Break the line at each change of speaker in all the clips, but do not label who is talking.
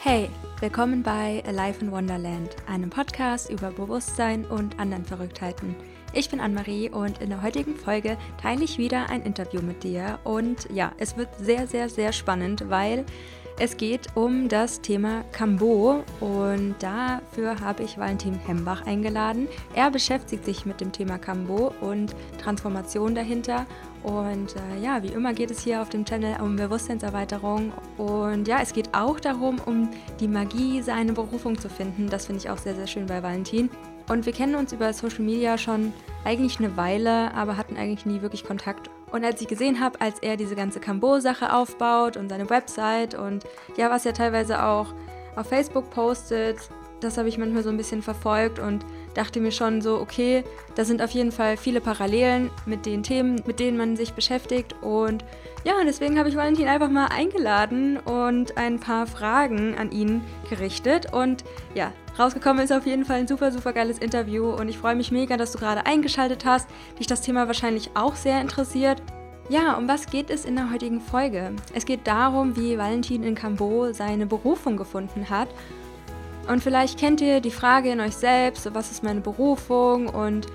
Hey, willkommen bei Alive in Wonderland, einem Podcast über Bewusstsein und anderen Verrücktheiten. Ich bin Anne-Marie und in der heutigen Folge teile ich wieder ein Interview mit dir. Und ja, es wird sehr, sehr, sehr spannend, weil es geht um das Thema Kambo und dafür habe ich Valentin Hembach eingeladen. Er beschäftigt sich mit dem Thema Kambo und Transformation dahinter. Und äh, ja, wie immer geht es hier auf dem Channel um Bewusstseinserweiterung. Und ja, es geht auch darum, um die Magie, seine Berufung zu finden. Das finde ich auch sehr, sehr schön bei Valentin. Und wir kennen uns über Social Media schon eigentlich eine Weile, aber hatten eigentlich nie wirklich Kontakt. Und als ich gesehen habe, als er diese ganze Kambo-Sache aufbaut und seine Website und ja, was er teilweise auch auf Facebook postet, das habe ich manchmal so ein bisschen verfolgt und dachte mir schon so, okay, da sind auf jeden Fall viele Parallelen mit den Themen, mit denen man sich beschäftigt. Und ja, deswegen habe ich Valentin einfach mal eingeladen und ein paar Fragen an ihn gerichtet. Und ja, rausgekommen ist auf jeden Fall ein super, super geiles Interview. Und ich freue mich mega, dass du gerade eingeschaltet hast, dich das Thema wahrscheinlich auch sehr interessiert. Ja, um was geht es in der heutigen Folge? Es geht darum, wie Valentin in Cambo seine Berufung gefunden hat und vielleicht kennt ihr die Frage in euch selbst, was ist meine Berufung? Und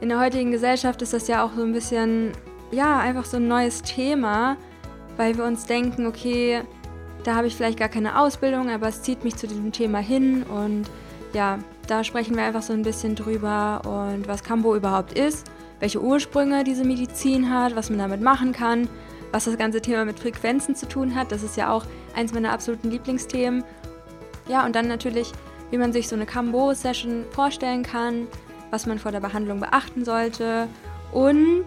in der heutigen Gesellschaft ist das ja auch so ein bisschen, ja, einfach so ein neues Thema, weil wir uns denken, okay, da habe ich vielleicht gar keine Ausbildung, aber es zieht mich zu diesem Thema hin und ja, da sprechen wir einfach so ein bisschen drüber und was Cambo überhaupt ist, welche Ursprünge diese Medizin hat, was man damit machen kann, was das ganze Thema mit Frequenzen zu tun hat. Das ist ja auch eins meiner absoluten Lieblingsthemen ja, und dann natürlich, wie man sich so eine Cambo-Session vorstellen kann, was man vor der Behandlung beachten sollte und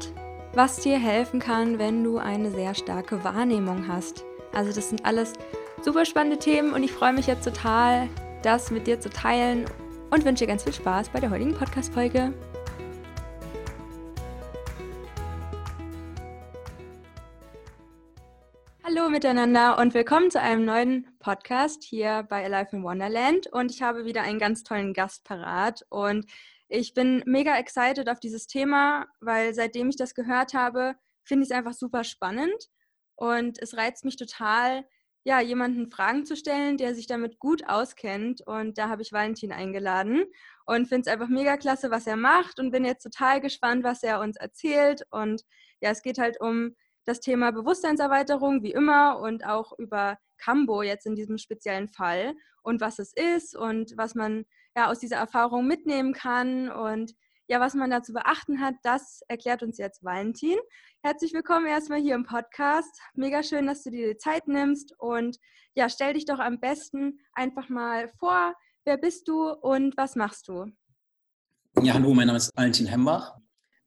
was dir helfen kann, wenn du eine sehr starke Wahrnehmung hast. Also das sind alles super spannende Themen und ich freue mich jetzt total, das mit dir zu teilen und wünsche dir ganz viel Spaß bei der heutigen Podcast-Folge. Hallo miteinander und willkommen zu einem neuen Podcast hier bei Alive in Wonderland. Und ich habe wieder einen ganz tollen Gast parat. Und ich bin mega excited auf dieses Thema, weil seitdem ich das gehört habe, finde ich es einfach super spannend. Und es reizt mich total, ja, jemanden Fragen zu stellen, der sich damit gut auskennt. Und da habe ich Valentin eingeladen und finde es einfach mega klasse, was er macht und bin jetzt total gespannt, was er uns erzählt. Und ja, es geht halt um das Thema Bewusstseinserweiterung wie immer und auch über Cambo jetzt in diesem speziellen Fall und was es ist und was man ja aus dieser Erfahrung mitnehmen kann und ja, was man da zu beachten hat, das erklärt uns jetzt Valentin. Herzlich willkommen erstmal hier im Podcast. Mega schön, dass du dir die Zeit nimmst und ja, stell dich doch am besten einfach mal vor. Wer bist du und was machst du?
Ja, hallo, mein Name ist Valentin Hembach.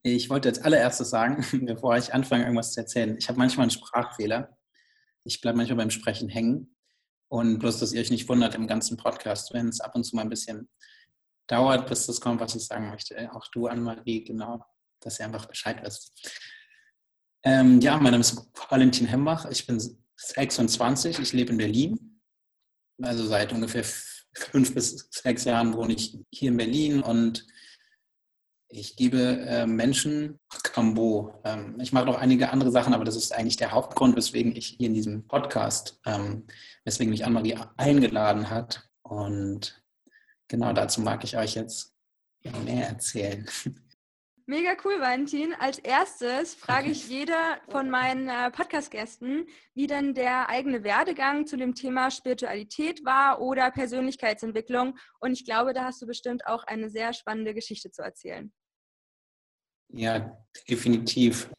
Ich wollte als allererstes sagen, bevor ich anfange, irgendwas zu erzählen, ich habe manchmal einen Sprachfehler. Ich bleibe manchmal beim Sprechen hängen. Und bloß, dass ihr euch nicht wundert im ganzen Podcast, wenn es ab und zu mal ein bisschen dauert, bis das kommt, was ich sagen möchte. Auch du, Anne-Marie, genau, dass ihr einfach Bescheid wisst. Ähm, ja, mein Name ist Valentin Hembach. Ich bin 26. Ich lebe in Berlin. Also seit ungefähr fünf bis sechs Jahren wohne ich hier in Berlin und ich gebe äh, Menschen Cambo. Ähm, ich mache noch einige andere Sachen, aber das ist eigentlich der Hauptgrund, weswegen ich hier in diesem Podcast, ähm, weswegen mich Anne-Marie eingeladen hat. Und genau dazu mag ich euch jetzt mehr erzählen.
Mega cool, Valentin. Als erstes frage ich jeder von meinen äh, Podcast-Gästen, wie denn der eigene Werdegang zu dem Thema Spiritualität war oder Persönlichkeitsentwicklung. Und ich glaube, da hast du bestimmt auch eine sehr spannende Geschichte zu erzählen.
Ja, definitiv.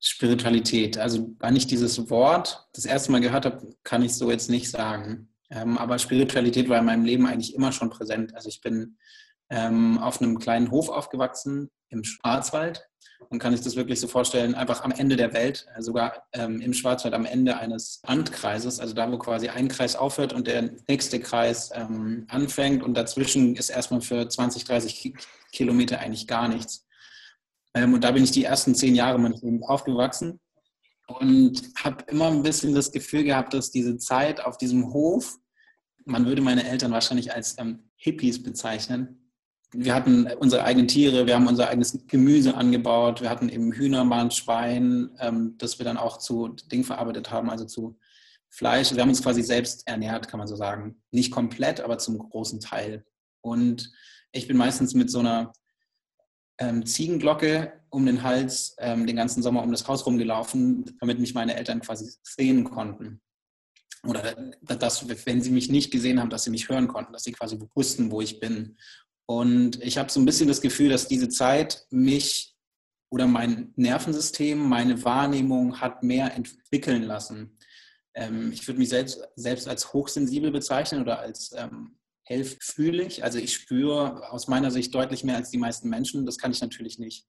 Spiritualität. Also, wann ich dieses Wort das erste Mal gehört habe, kann ich so jetzt nicht sagen. Ähm, aber Spiritualität war in meinem Leben eigentlich immer schon präsent. Also ich bin ähm, auf einem kleinen Hof aufgewachsen im Schwarzwald und kann sich das wirklich so vorstellen, einfach am Ende der Welt, äh, sogar ähm, im Schwarzwald am Ende eines Landkreises, also da, wo quasi ein Kreis aufhört und der nächste Kreis ähm, anfängt und dazwischen ist erstmal für 20, 30 Kilometer eigentlich gar nichts. Ähm, und da bin ich die ersten zehn Jahre meines Lebens aufgewachsen und habe immer ein bisschen das Gefühl gehabt, dass diese Zeit auf diesem Hof, man würde meine Eltern wahrscheinlich als ähm, Hippies bezeichnen, wir hatten unsere eigenen Tiere, wir haben unser eigenes Gemüse angebaut, wir hatten eben Hühner, mal Schwein, ähm, das wir dann auch zu Ding verarbeitet haben, also zu Fleisch. Wir haben uns quasi selbst ernährt, kann man so sagen. Nicht komplett, aber zum großen Teil. Und ich bin meistens mit so einer ähm, Ziegenglocke um den Hals ähm, den ganzen Sommer um das Haus rumgelaufen, damit mich meine Eltern quasi sehen konnten. Oder dass, wenn sie mich nicht gesehen haben, dass sie mich hören konnten, dass sie quasi wussten, wo ich bin. Und ich habe so ein bisschen das Gefühl, dass diese Zeit mich oder mein Nervensystem, meine Wahrnehmung hat mehr entwickeln lassen. Ähm, ich würde mich selbst, selbst als hochsensibel bezeichnen oder als ähm, hellfühlig. Also ich spüre aus meiner Sicht deutlich mehr als die meisten Menschen. Das kann ich natürlich nicht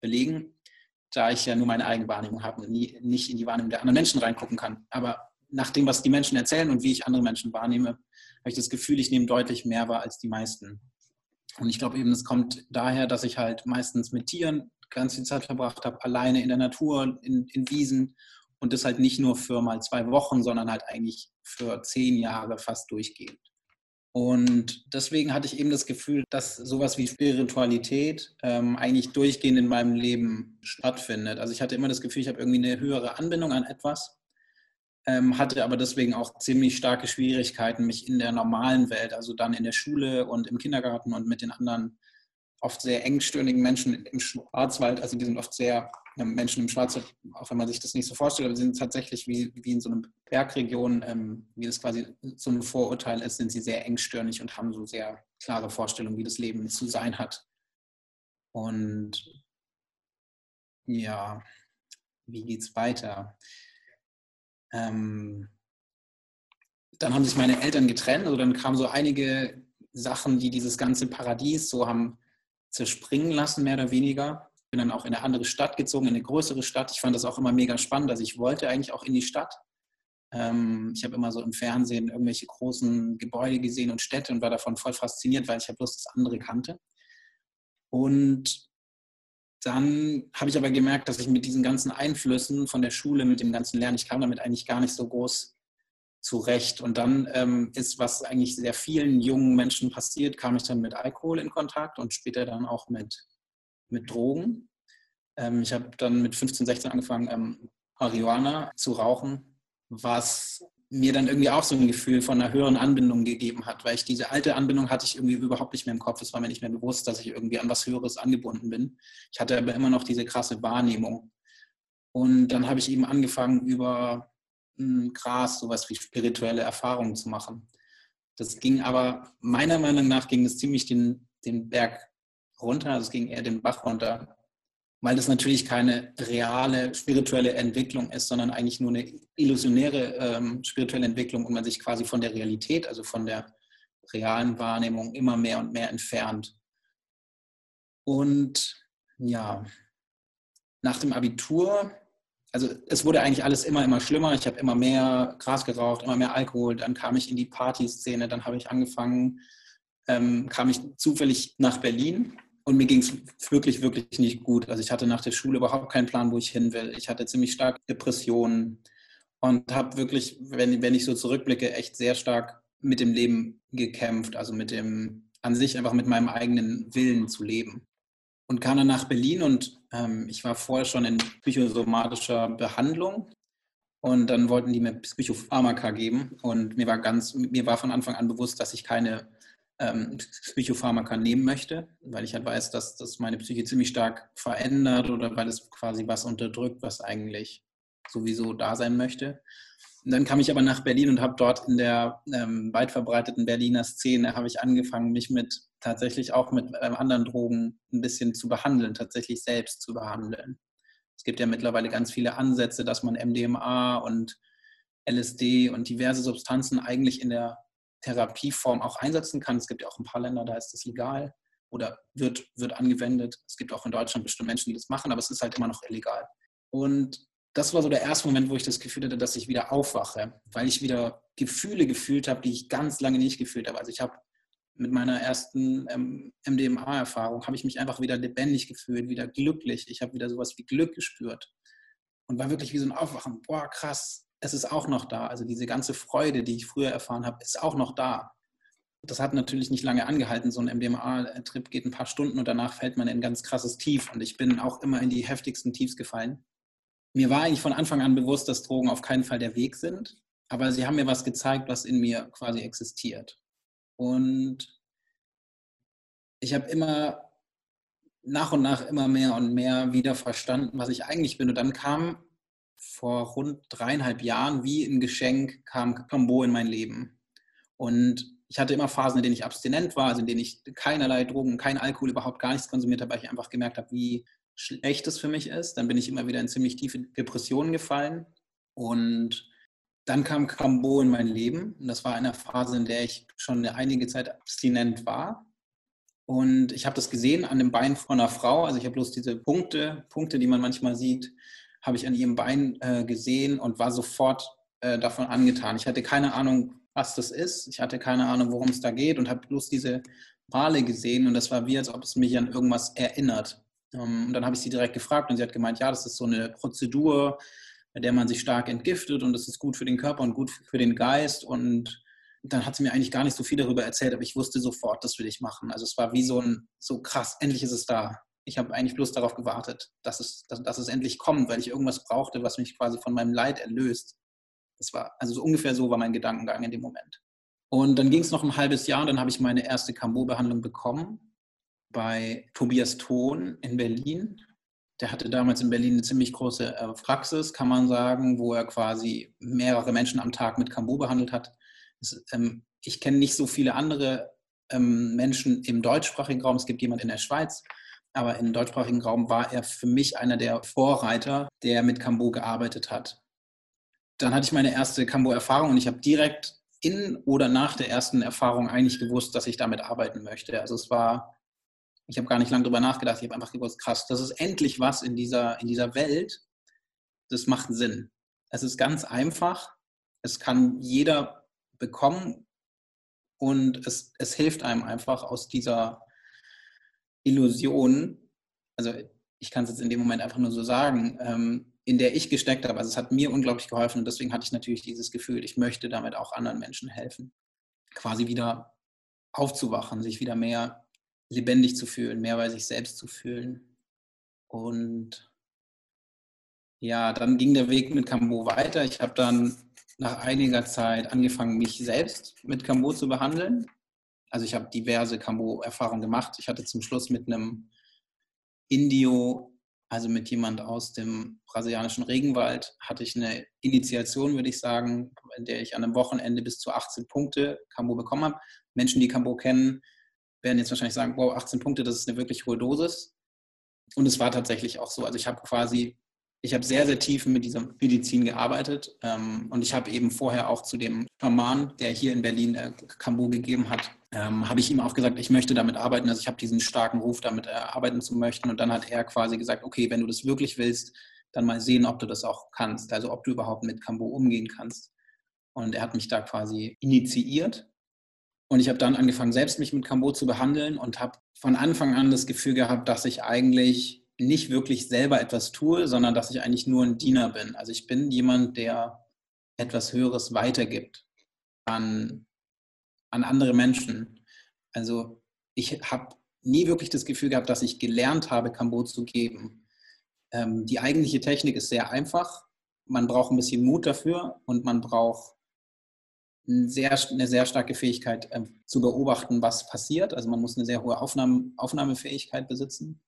belegen, da ich ja nur meine eigene Wahrnehmung habe und nie, nicht in die Wahrnehmung der anderen Menschen reingucken kann. Aber nach dem, was die Menschen erzählen und wie ich andere Menschen wahrnehme, habe ich das Gefühl, ich nehme deutlich mehr wahr als die meisten. Und ich glaube eben, es kommt daher, dass ich halt meistens mit Tieren ganz viel Zeit verbracht habe, alleine in der Natur, in, in Wiesen und das halt nicht nur für mal zwei Wochen, sondern halt eigentlich für zehn Jahre fast durchgehend. Und deswegen hatte ich eben das Gefühl, dass sowas wie Spiritualität ähm, eigentlich durchgehend in meinem Leben stattfindet. Also ich hatte immer das Gefühl, ich habe irgendwie eine höhere Anbindung an etwas, hatte aber deswegen auch ziemlich starke Schwierigkeiten, mich in der normalen Welt, also dann in der Schule und im Kindergarten und mit den anderen oft sehr engstirnigen Menschen im Schwarzwald, also die sind oft sehr Menschen im Schwarzwald, auch wenn man sich das nicht so vorstellt, aber sie sind tatsächlich wie, wie in so einer Bergregion, ähm, wie das quasi so ein Vorurteil ist, sind sie sehr engstirnig und haben so sehr klare Vorstellungen, wie das Leben zu sein hat. Und ja, wie geht's weiter? Ähm, dann haben sich meine Eltern getrennt, also dann kamen so einige Sachen, die dieses ganze Paradies so haben zerspringen lassen, mehr oder weniger bin dann auch in eine andere Stadt gezogen, in eine größere Stadt. Ich fand das auch immer mega spannend. Also ich wollte eigentlich auch in die Stadt. Ähm, ich habe immer so im Fernsehen irgendwelche großen Gebäude gesehen und Städte und war davon voll fasziniert, weil ich ja bloß das andere kannte. Und dann habe ich aber gemerkt, dass ich mit diesen ganzen Einflüssen von der Schule, mit dem ganzen Lernen, ich kam damit eigentlich gar nicht so groß zurecht. Und dann ähm, ist, was eigentlich sehr vielen jungen Menschen passiert, kam ich dann mit Alkohol in Kontakt und später dann auch mit mit Drogen. Ähm, ich habe dann mit 15, 16 angefangen, ähm, Marihuana zu rauchen, was mir dann irgendwie auch so ein Gefühl von einer höheren Anbindung gegeben hat, weil ich diese alte Anbindung hatte ich irgendwie überhaupt nicht mehr im Kopf. Es war mir nicht mehr bewusst, dass ich irgendwie an was Höheres angebunden bin. Ich hatte aber immer noch diese krasse Wahrnehmung. Und dann habe ich eben angefangen, über hm, Gras sowas wie spirituelle Erfahrungen zu machen. Das ging aber, meiner Meinung nach, ging es ziemlich den, den Berg runter, also es ging eher den Bach runter, weil das natürlich keine reale spirituelle Entwicklung ist, sondern eigentlich nur eine illusionäre ähm, spirituelle Entwicklung und man sich quasi von der Realität, also von der realen Wahrnehmung immer mehr und mehr entfernt. Und ja, nach dem Abitur, also es wurde eigentlich alles immer, immer schlimmer. Ich habe immer mehr Gras geraucht, immer mehr Alkohol. Dann kam ich in die Partyszene, dann habe ich angefangen, ähm, kam ich zufällig nach Berlin und mir ging es wirklich, wirklich nicht gut. Also ich hatte nach der Schule überhaupt keinen Plan, wo ich hin will. Ich hatte ziemlich stark Depressionen und habe wirklich, wenn, wenn ich so zurückblicke, echt sehr stark mit dem Leben gekämpft. Also mit dem, an sich einfach mit meinem eigenen Willen zu leben. Und kam dann nach Berlin und ähm, ich war vorher schon in psychosomatischer Behandlung. Und dann wollten die mir Psychopharmaka geben. Und mir war ganz, mir war von Anfang an bewusst, dass ich keine ähm, Psychopharmaka nehmen möchte, weil ich halt weiß, dass das meine Psyche ziemlich stark verändert oder weil es quasi was unterdrückt, was eigentlich sowieso da sein möchte. Und dann kam ich aber nach Berlin und habe dort in der ähm, weit verbreiteten Berliner Szene habe ich angefangen, mich mit tatsächlich auch mit ähm, anderen Drogen ein bisschen zu behandeln, tatsächlich selbst zu behandeln. Es gibt ja mittlerweile ganz viele Ansätze, dass man MDMA und LSD und diverse Substanzen eigentlich in der Therapieform auch einsetzen kann. Es gibt ja auch ein paar Länder, da ist das legal oder wird, wird angewendet. Es gibt auch in Deutschland bestimmt Menschen, die das machen, aber es ist halt immer noch illegal. Und das war so der erste Moment, wo ich das Gefühl hatte, dass ich wieder aufwache, weil ich wieder Gefühle gefühlt habe, die ich ganz lange nicht gefühlt habe. Also ich habe mit meiner ersten ähm, MDMA-Erfahrung habe ich mich einfach wieder lebendig gefühlt, wieder glücklich. Ich habe wieder sowas wie Glück gespürt und war wirklich wie so ein Aufwachen. Boah, krass, es ist auch noch da. Also diese ganze Freude, die ich früher erfahren habe, ist auch noch da. Das hat natürlich nicht lange angehalten. So ein MDMA-Trip geht ein paar Stunden und danach fällt man in ein ganz krasses Tief. Und ich bin auch immer in die heftigsten Tiefs gefallen. Mir war eigentlich von Anfang an bewusst, dass Drogen auf keinen Fall der Weg sind. aber sie haben mir was gezeigt, was in mir quasi existiert. Und ich habe immer nach und nach immer mehr und mehr wieder verstanden, was ich eigentlich bin. Und dann kam vor rund dreieinhalb Jahren wie ein Geschenk, kam Kambo in mein Leben. Und ich hatte immer Phasen, in denen ich abstinent war, also in denen ich keinerlei Drogen, kein Alkohol, überhaupt gar nichts konsumiert habe, weil ich einfach gemerkt habe, wie schlecht es für mich ist. Dann bin ich immer wieder in ziemlich tiefe Depressionen gefallen. Und dann kam Kambo in mein Leben. Und das war eine Phase, in der ich schon einige Zeit abstinent war. Und ich habe das gesehen an dem Bein von einer Frau. Also ich habe bloß diese Punkte, Punkte, die man manchmal sieht, habe ich an ihrem Bein äh, gesehen und war sofort äh, davon angetan. Ich hatte keine Ahnung, was das ist. Ich hatte keine Ahnung, worum es da geht und habe bloß diese Male gesehen und das war wie, als ob es mich an irgendwas erinnert. Ähm, und dann habe ich sie direkt gefragt und sie hat gemeint, ja, das ist so eine Prozedur, bei der man sich stark entgiftet und das ist gut für den Körper und gut für den Geist und dann hat sie mir eigentlich gar nicht so viel darüber erzählt, aber ich wusste sofort, das will ich machen. Also es war wie so ein, so krass, endlich ist es da. Ich habe eigentlich bloß darauf gewartet, dass es, dass, dass es endlich kommt, weil ich irgendwas brauchte, was mich quasi von meinem Leid erlöst. Das war, also so ungefähr so war mein Gedankengang in dem Moment. Und dann ging es noch ein halbes Jahr und dann habe ich meine erste Cambo-Behandlung bekommen bei Tobias Thon in Berlin. Der hatte damals in Berlin eine ziemlich große äh, Praxis, kann man sagen, wo er quasi mehrere Menschen am Tag mit Cambo behandelt hat. Ähm, ich kenne nicht so viele andere ähm, Menschen im deutschsprachigen Raum. Es gibt jemand in der Schweiz, aber im deutschsprachigen Raum war er für mich einer der Vorreiter, der mit Cambo gearbeitet hat. Dann hatte ich meine erste Cambo-Erfahrung und ich habe direkt in oder nach der ersten Erfahrung eigentlich gewusst, dass ich damit arbeiten möchte. Also es war, ich habe gar nicht lange darüber nachgedacht, ich habe einfach gewusst, krass, das ist endlich was in dieser, in dieser Welt, das macht Sinn. Es ist ganz einfach, es kann jeder bekommen. Und es, es hilft einem einfach aus dieser Illusion, also ich kann es jetzt in dem Moment einfach nur so sagen, ähm, in der ich gesteckt habe. Also es hat mir unglaublich geholfen und deswegen hatte ich natürlich dieses Gefühl, ich möchte damit auch anderen Menschen helfen. Quasi wieder aufzuwachen, sich wieder mehr lebendig zu fühlen, mehr bei sich selbst zu fühlen. Und ja, dann ging der Weg mit Cambo weiter. Ich habe dann nach einiger Zeit angefangen, mich selbst mit Cambo zu behandeln. Also ich habe diverse Cambo-Erfahrungen gemacht. Ich hatte zum Schluss mit einem Indio also mit jemand aus dem brasilianischen Regenwald, hatte ich eine Initiation, würde ich sagen, in der ich an einem Wochenende bis zu 18 Punkte Cambo bekommen habe. Menschen, die Cambo kennen, werden jetzt wahrscheinlich sagen, wow, 18 Punkte, das ist eine wirklich hohe Dosis. Und es war tatsächlich auch so. Also ich habe quasi, ich habe sehr, sehr tief mit dieser Medizin gearbeitet. Ähm, und ich habe eben vorher auch zu dem Schaman, der hier in Berlin äh, Cambo gegeben hat, ähm, habe ich ihm auch gesagt, ich möchte damit arbeiten. Also ich habe diesen starken Ruf, damit äh, arbeiten zu möchten. Und dann hat er quasi gesagt, okay, wenn du das wirklich willst, dann mal sehen, ob du das auch kannst. Also ob du überhaupt mit Cambo umgehen kannst. Und er hat mich da quasi initiiert. Und ich habe dann angefangen, selbst mich mit Cambo zu behandeln und habe von Anfang an das Gefühl gehabt, dass ich eigentlich nicht wirklich selber etwas tue, sondern dass ich eigentlich nur ein Diener bin. Also ich bin jemand, der etwas Höheres weitergibt an an andere Menschen. Also ich habe nie wirklich das Gefühl gehabt, dass ich gelernt habe, Kambo zu geben. Ähm, die eigentliche Technik ist sehr einfach. Man braucht ein bisschen Mut dafür und man braucht eine sehr, eine sehr starke Fähigkeit äh, zu beobachten, was passiert. Also man muss eine sehr hohe Aufnahme, Aufnahmefähigkeit besitzen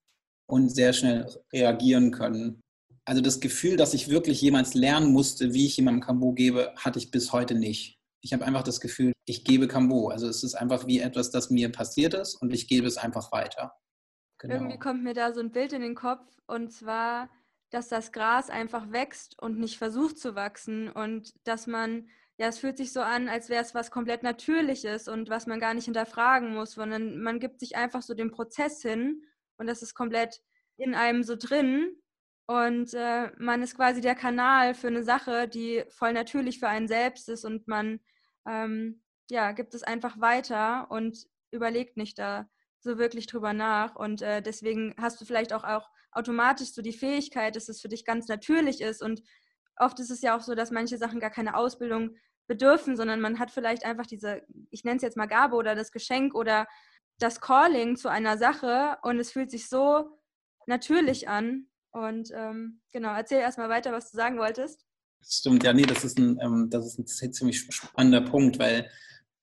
und sehr schnell reagieren können. Also das Gefühl, dass ich wirklich jemals lernen musste, wie ich jemandem Kambo gebe, hatte ich bis heute nicht ich habe einfach das Gefühl, ich gebe Cambo. Also es ist einfach wie etwas, das mir passiert ist und ich gebe es einfach weiter.
Genau. Irgendwie kommt mir da so ein Bild in den Kopf und zwar, dass das Gras einfach wächst und nicht versucht zu wachsen und dass man, ja, es fühlt sich so an, als wäre es was komplett Natürliches und was man gar nicht hinterfragen muss, sondern man gibt sich einfach so dem Prozess hin und das ist komplett in einem so drin und äh, man ist quasi der Kanal für eine Sache, die voll natürlich für einen selbst ist und man ähm, ja, gibt es einfach weiter und überlegt nicht da so wirklich drüber nach. Und äh, deswegen hast du vielleicht auch, auch automatisch so die Fähigkeit, dass es für dich ganz natürlich ist. Und oft ist es ja auch so, dass manche Sachen gar keine Ausbildung bedürfen, sondern man hat vielleicht einfach diese, ich nenne es jetzt mal Gabe oder das Geschenk oder das Calling zu einer Sache und es fühlt sich so natürlich an, und ähm, genau, erzähl erstmal weiter, was du sagen wolltest.
Stimmt, ja, nee, das ist ein, ähm, das ist ein ziemlich spannender Punkt, weil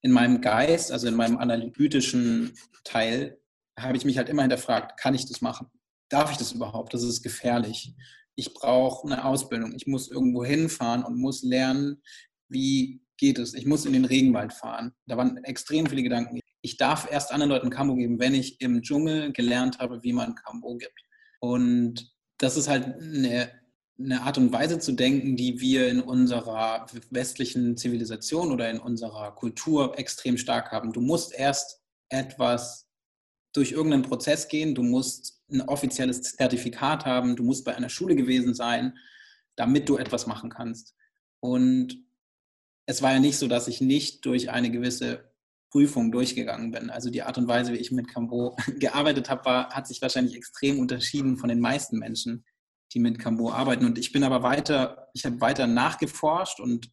in meinem Geist, also in meinem analytischen Teil, habe ich mich halt immer hinterfragt, kann ich das machen? Darf ich das überhaupt? Das ist gefährlich. Ich brauche eine Ausbildung. Ich muss irgendwo hinfahren und muss lernen, wie geht es. Ich muss in den Regenwald fahren. Da waren extrem viele Gedanken. Ich darf erst anderen Leuten Kambo geben, wenn ich im Dschungel gelernt habe, wie man Kambo gibt. Und das ist halt eine, eine Art und Weise zu denken, die wir in unserer westlichen Zivilisation oder in unserer Kultur extrem stark haben. Du musst erst etwas durch irgendeinen Prozess gehen, du musst ein offizielles Zertifikat haben, du musst bei einer Schule gewesen sein, damit du etwas machen kannst. Und es war ja nicht so, dass ich nicht durch eine gewisse Prüfung durchgegangen bin. Also die Art und Weise, wie ich mit Cambo gearbeitet habe, war, hat sich wahrscheinlich extrem unterschieden von den meisten Menschen, die mit Cambo arbeiten. Und ich bin aber weiter, ich habe weiter nachgeforscht und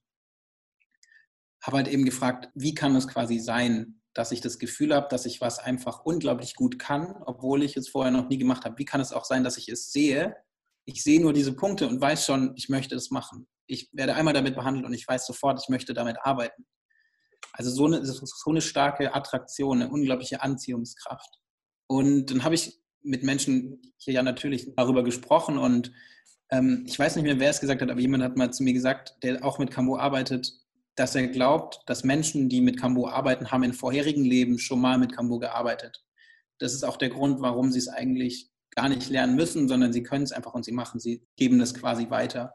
habe halt eben gefragt, wie kann es quasi sein, dass ich das Gefühl habe, dass ich was einfach unglaublich gut kann, obwohl ich es vorher noch nie gemacht habe. Wie kann es auch sein, dass ich es sehe? Ich sehe nur diese Punkte und weiß schon, ich möchte es machen. Ich werde einmal damit behandelt und ich weiß sofort, ich möchte damit arbeiten. Also so eine, so eine starke Attraktion, eine unglaubliche Anziehungskraft. Und dann habe ich mit Menschen hier ja natürlich darüber gesprochen und ähm, ich weiß nicht mehr, wer es gesagt hat, aber jemand hat mal zu mir gesagt, der auch mit Camo arbeitet, dass er glaubt, dass Menschen, die mit Cambo arbeiten, haben in vorherigen Leben schon mal mit Cambo gearbeitet. Das ist auch der Grund, warum sie es eigentlich gar nicht lernen müssen, sondern sie können es einfach und sie machen, sie geben das quasi weiter.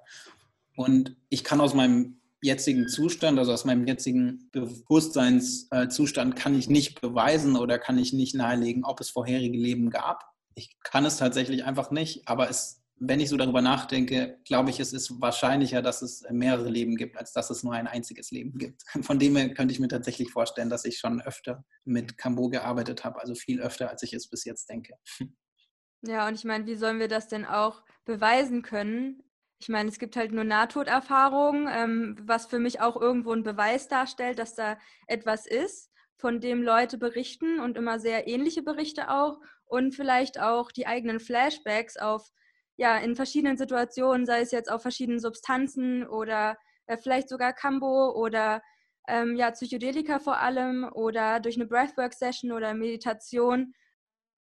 Und ich kann aus meinem jetzigen Zustand, also aus meinem jetzigen Bewusstseinszustand, kann ich nicht beweisen oder kann ich nicht nahelegen, ob es vorherige Leben gab. Ich kann es tatsächlich einfach nicht, aber es wenn ich so darüber nachdenke, glaube ich, es ist wahrscheinlicher, dass es mehrere Leben gibt, als dass es nur ein einziges Leben gibt. Von dem her könnte ich mir tatsächlich vorstellen, dass ich schon öfter mit Cambo gearbeitet habe, also viel öfter, als ich es bis jetzt denke.
Ja, und ich meine, wie sollen wir das denn auch beweisen können? Ich meine, es gibt halt nur Nahtoderfahrungen, ähm, was für mich auch irgendwo ein Beweis darstellt, dass da etwas ist, von dem Leute berichten und immer sehr ähnliche Berichte auch und vielleicht auch die eigenen Flashbacks auf ja, in verschiedenen Situationen, sei es jetzt auf verschiedenen Substanzen oder äh, vielleicht sogar Cambo oder ähm, ja, Psychedelika vor allem oder durch eine Breathwork-Session oder Meditation.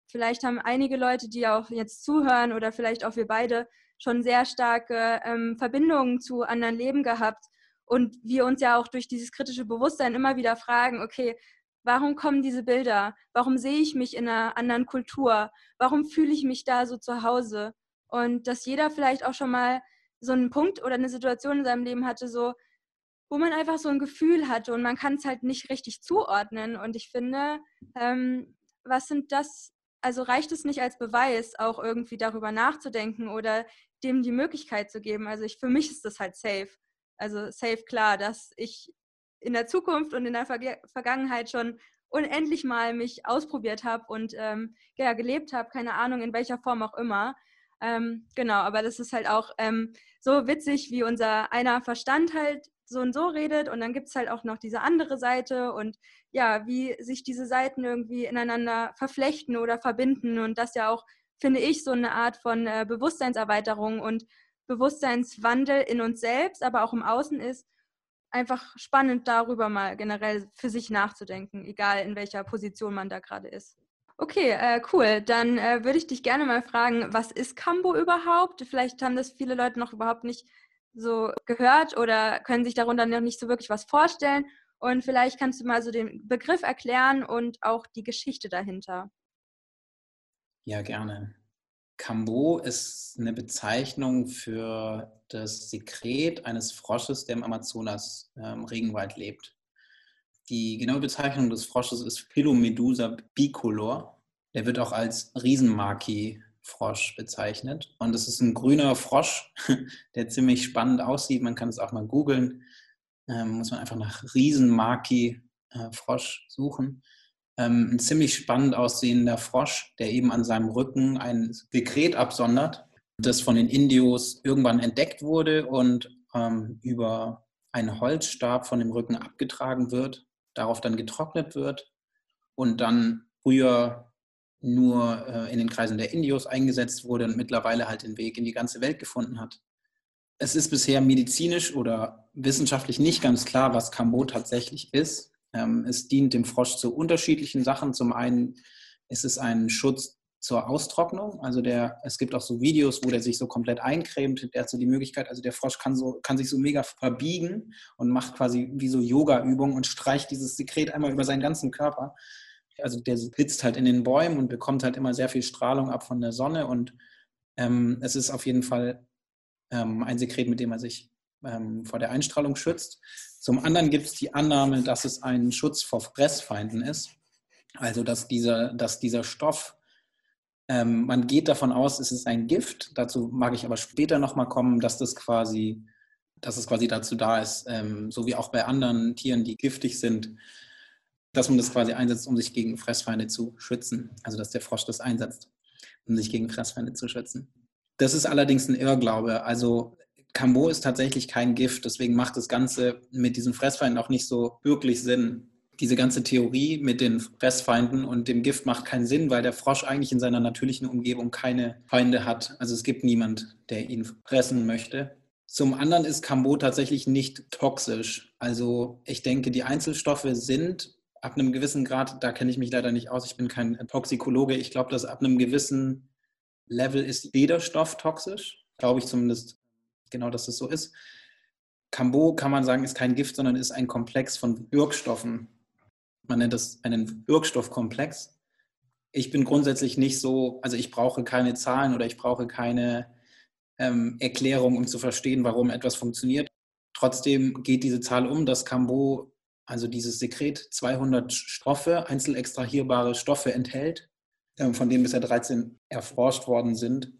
Vielleicht haben einige Leute, die auch jetzt zuhören oder vielleicht auch wir beide schon sehr starke ähm, Verbindungen zu anderen Leben gehabt und wir uns ja auch durch dieses kritische Bewusstsein immer wieder fragen, okay, warum kommen diese Bilder? Warum sehe ich mich in einer anderen Kultur? Warum fühle ich mich da so zu Hause? Und dass jeder vielleicht auch schon mal so einen Punkt oder eine Situation in seinem Leben hatte, so, wo man einfach so ein Gefühl hatte und man kann es halt nicht richtig zuordnen. Und ich finde, ähm, was sind das, also reicht es nicht als Beweis, auch irgendwie darüber nachzudenken oder dem die Möglichkeit zu geben? Also ich, für mich ist das halt safe. Also safe klar, dass ich in der Zukunft und in der Ver Vergangenheit schon unendlich mal mich ausprobiert habe und ähm, ja, gelebt habe, keine Ahnung in welcher Form auch immer. Ähm, genau, aber das ist halt auch ähm, so witzig, wie unser einer Verstand halt so und so redet und dann gibt es halt auch noch diese andere Seite und ja, wie sich diese Seiten irgendwie ineinander verflechten oder verbinden und das ja auch, finde ich, so eine Art von äh, Bewusstseinserweiterung und Bewusstseinswandel in uns selbst, aber auch im Außen ist, einfach spannend darüber mal generell für sich nachzudenken, egal in welcher Position man da gerade ist. Okay, äh, cool. Dann äh, würde ich dich gerne mal fragen, was ist Cambo überhaupt? Vielleicht haben das viele Leute noch überhaupt nicht so gehört oder können sich darunter noch nicht so wirklich was vorstellen. Und vielleicht kannst du mal so den Begriff erklären und auch die Geschichte dahinter.
Ja, gerne. Cambo ist eine Bezeichnung für das Sekret eines Frosches, der im Amazonas-Regenwald ähm, lebt. Die genaue Bezeichnung des Frosches ist Philomedusa bicolor. Der wird auch als Riesenmaki-Frosch bezeichnet. Und es ist ein grüner Frosch, der ziemlich spannend aussieht. Man kann es auch mal googeln. Ähm, muss man einfach nach Riesenmaki-Frosch suchen. Ähm, ein ziemlich spannend aussehender Frosch, der eben an seinem Rücken ein Sekret absondert, das von den Indios irgendwann entdeckt wurde und ähm, über einen Holzstab von dem Rücken abgetragen wird darauf dann getrocknet wird und dann früher nur äh, in den Kreisen der Indios eingesetzt wurde und mittlerweile halt den Weg in die ganze Welt gefunden hat. es ist bisher medizinisch oder wissenschaftlich nicht ganz klar, was Cambo tatsächlich ist. Ähm, es dient dem Frosch zu unterschiedlichen Sachen. Zum einen ist es ein Schutz zur Austrocknung. Also der, es gibt auch so Videos, wo der sich so komplett eincremt. Der hat so die Möglichkeit, also der Frosch kann, so, kann sich so mega verbiegen und macht quasi wie so Yoga-Übungen und streicht dieses Sekret einmal über seinen ganzen Körper. Also der sitzt halt in den Bäumen und bekommt halt immer sehr viel Strahlung ab von der Sonne und ähm, es ist auf jeden Fall ähm, ein Sekret, mit dem er sich ähm, vor der Einstrahlung schützt. Zum anderen gibt es die Annahme, dass es ein Schutz vor Fressfeinden ist. Also dass dieser, dass dieser Stoff ähm, man geht davon aus, es ist ein Gift. Dazu mag ich aber später nochmal kommen, dass das quasi, dass es quasi dazu da ist, ähm, so wie auch bei anderen Tieren, die giftig sind, dass man das quasi einsetzt, um sich gegen Fressfeinde zu schützen. Also dass der Frosch das einsetzt, um sich gegen Fressfeinde zu schützen. Das ist allerdings ein Irrglaube. Also Cambo ist tatsächlich kein Gift, deswegen macht das Ganze mit diesen Fressfeinden auch nicht so wirklich Sinn diese ganze Theorie mit den Fressfeinden und dem Gift macht keinen Sinn, weil der Frosch eigentlich in seiner natürlichen Umgebung keine Feinde hat. Also es gibt niemand, der ihn fressen möchte. Zum anderen ist Cambo tatsächlich nicht toxisch. Also ich denke, die Einzelstoffe sind ab einem gewissen Grad, da kenne ich mich leider nicht aus, ich bin kein Toxikologe, ich glaube, dass ab einem gewissen Level ist jeder Stoff toxisch. Glaube ich zumindest genau, dass es so ist. Cambo kann man sagen, ist kein Gift, sondern ist ein Komplex von Wirkstoffen man nennt das einen Wirkstoffkomplex. Ich bin grundsätzlich nicht so, also ich brauche keine Zahlen oder ich brauche keine ähm, Erklärung, um zu verstehen, warum etwas funktioniert. Trotzdem geht diese Zahl um, dass Cambo, also dieses Sekret, 200 Stoffe, einzelextrahierbare Stoffe enthält, ähm, von denen bisher 13 erforscht worden sind.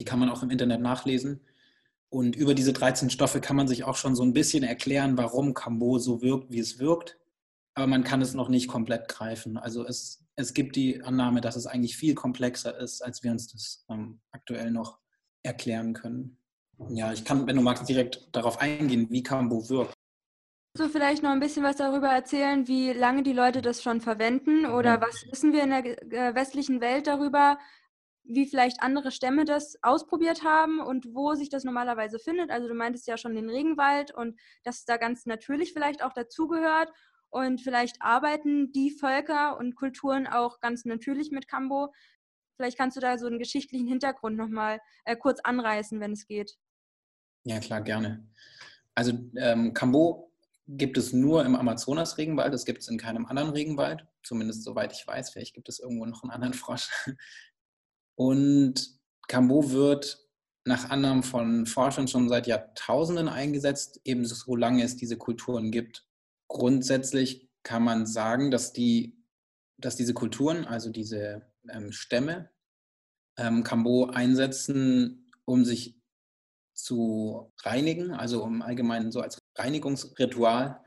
Die kann man auch im Internet nachlesen. Und über diese 13 Stoffe kann man sich auch schon so ein bisschen erklären, warum Cambo so wirkt, wie es wirkt aber man kann es noch nicht komplett greifen. Also es, es gibt die Annahme, dass es eigentlich viel komplexer ist, als wir uns das ähm, aktuell noch erklären können. Ja, ich kann, wenn du magst, direkt darauf eingehen, wie Cambo wirkt.
Kannst du vielleicht noch ein bisschen was darüber erzählen, wie lange die Leute das schon verwenden oder was wissen wir in der äh, westlichen Welt darüber, wie vielleicht andere Stämme das ausprobiert haben und wo sich das normalerweise findet? Also du meintest ja schon den Regenwald und dass da ganz natürlich vielleicht auch dazugehört und vielleicht arbeiten die Völker und Kulturen auch ganz natürlich mit Kambo. Vielleicht kannst du da so einen geschichtlichen Hintergrund nochmal äh, kurz anreißen, wenn es geht.
Ja, klar, gerne. Also ähm, Kambo gibt es nur im Amazonas-Regenwald, das gibt es in keinem anderen Regenwald, zumindest soweit ich weiß. Vielleicht gibt es irgendwo noch einen anderen Frosch. Und Kambo wird nach Annahmen von Forschern schon seit Jahrtausenden eingesetzt, ebenso solange es diese Kulturen gibt grundsätzlich kann man sagen, dass, die, dass diese Kulturen, also diese ähm, Stämme, ähm, Kambo einsetzen, um sich zu reinigen, also um allgemein so als Reinigungsritual.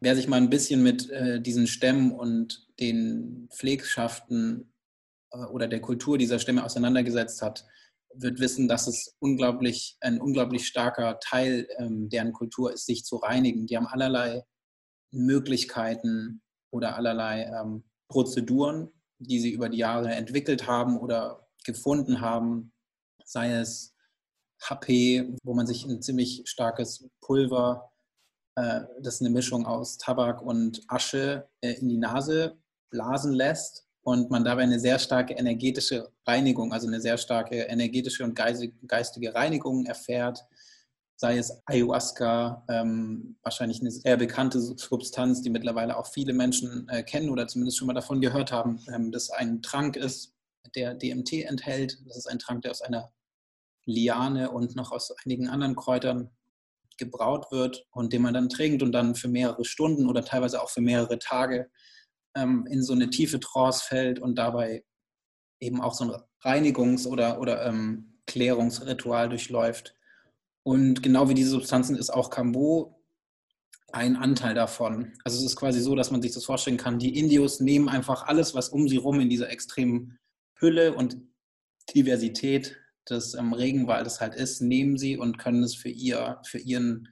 Wer sich mal ein bisschen mit äh, diesen Stämmen und den Pflegschaften oder der Kultur dieser Stämme auseinandergesetzt hat, wird wissen, dass es unglaublich, ein unglaublich starker Teil ähm, deren Kultur ist, sich zu reinigen. Die haben allerlei Möglichkeiten oder allerlei ähm, Prozeduren, die sie über die Jahre entwickelt haben oder gefunden haben, sei es HP, wo man sich ein ziemlich starkes Pulver, äh, das ist eine Mischung aus Tabak und Asche, äh, in die Nase blasen lässt und man dabei eine sehr starke energetische Reinigung, also eine sehr starke energetische und geistige Reinigung erfährt sei es Ayahuasca, ähm, wahrscheinlich eine sehr bekannte Substanz, die mittlerweile auch viele Menschen äh, kennen oder zumindest schon mal davon gehört haben, ähm, dass ein Trank ist, der DMT enthält. Das ist ein Trank, der aus einer Liane und noch aus einigen anderen Kräutern gebraut wird und den man dann trinkt und dann für mehrere Stunden oder teilweise auch für mehrere Tage ähm, in so eine tiefe Trance fällt und dabei eben auch so ein Reinigungs- oder, oder ähm, Klärungsritual durchläuft und genau wie diese Substanzen ist auch Cambo ein Anteil davon. Also es ist quasi so, dass man sich das vorstellen kann. Die Indios nehmen einfach alles, was um sie rum in dieser extremen Hülle und Diversität des ähm, Regenwaldes halt ist, nehmen sie und können es für, ihr, für ihren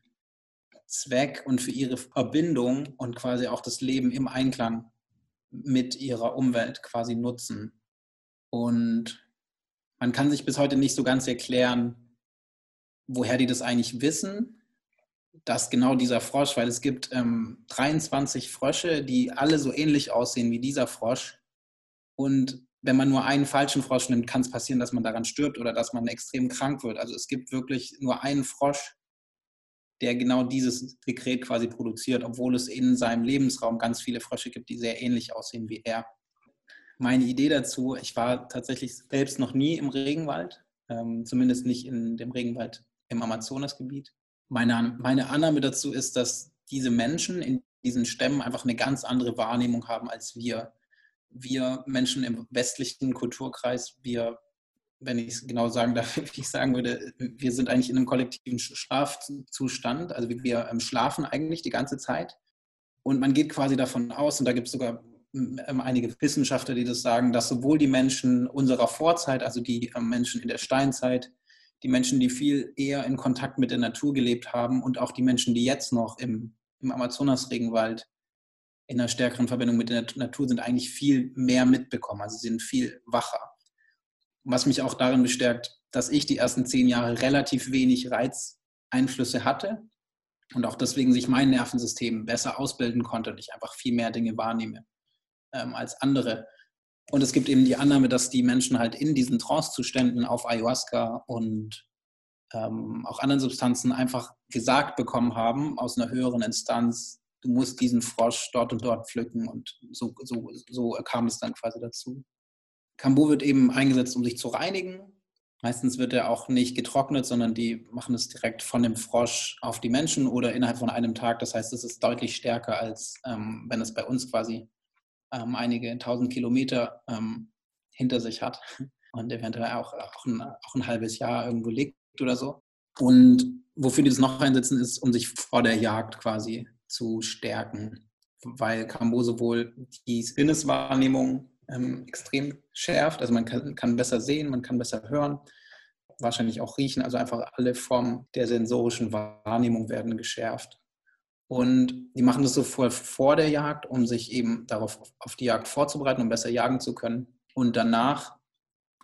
Zweck und für ihre Verbindung und quasi auch das Leben im Einklang mit ihrer Umwelt quasi nutzen. Und man kann sich bis heute nicht so ganz erklären, woher die das eigentlich wissen, dass genau dieser Frosch, weil es gibt ähm, 23 Frösche, die alle so ähnlich aussehen wie dieser Frosch. Und wenn man nur einen falschen Frosch nimmt, kann es passieren, dass man daran stirbt oder dass man extrem krank wird. Also es gibt wirklich nur einen Frosch, der genau dieses Dekret quasi produziert, obwohl es in seinem Lebensraum ganz viele Frösche gibt, die sehr ähnlich aussehen wie er. Meine Idee dazu, ich war tatsächlich selbst noch nie im Regenwald, ähm, zumindest nicht in dem Regenwald im Amazonasgebiet. Meine, meine Annahme dazu ist, dass diese Menschen in diesen Stämmen einfach eine ganz andere Wahrnehmung haben als wir. Wir Menschen im westlichen Kulturkreis, wir wenn ich es genau sagen darf, wie ich sagen würde, wir sind eigentlich in einem kollektiven Schlafzustand. Also wir ähm, schlafen eigentlich die ganze Zeit. Und man geht quasi davon aus, und da gibt es sogar ähm, einige Wissenschaftler, die das sagen, dass sowohl die Menschen unserer Vorzeit, also die ähm, Menschen in der Steinzeit, die Menschen, die viel eher in Kontakt mit der Natur gelebt haben und auch die Menschen, die jetzt noch im, im Amazonas-Regenwald in einer stärkeren Verbindung mit der Natur sind, eigentlich viel mehr mitbekommen. Also sie sind viel wacher was mich auch darin bestärkt, dass ich die ersten zehn Jahre relativ wenig Reizeinflüsse hatte und auch deswegen sich mein Nervensystem besser ausbilden konnte und ich einfach viel mehr Dinge wahrnehme ähm, als andere. Und es gibt eben die Annahme, dass die Menschen halt in diesen Trance-Zuständen auf Ayahuasca und ähm, auch anderen Substanzen einfach gesagt bekommen haben aus einer höheren Instanz, du musst diesen Frosch dort und dort pflücken und so, so, so kam es dann quasi dazu. Kambu wird eben eingesetzt, um sich zu reinigen. Meistens wird er auch nicht getrocknet, sondern die machen es direkt von dem Frosch auf die Menschen oder innerhalb von einem Tag. Das heißt, es ist deutlich stärker, als ähm, wenn es bei uns quasi ähm, einige tausend Kilometer ähm, hinter sich hat und eventuell auch, auch, ein, auch ein halbes Jahr irgendwo liegt oder so. Und wofür die das noch einsetzen, ist, um sich vor der Jagd quasi zu stärken, weil Kambo sowohl die Sinneswahrnehmung ähm, extrem schärft. Also man kann, kann besser sehen, man kann besser hören, wahrscheinlich auch riechen. Also einfach alle Formen der sensorischen Wahrnehmung werden geschärft. Und die machen das so vor, vor der Jagd, um sich eben darauf auf die Jagd vorzubereiten, um besser jagen zu können. Und danach,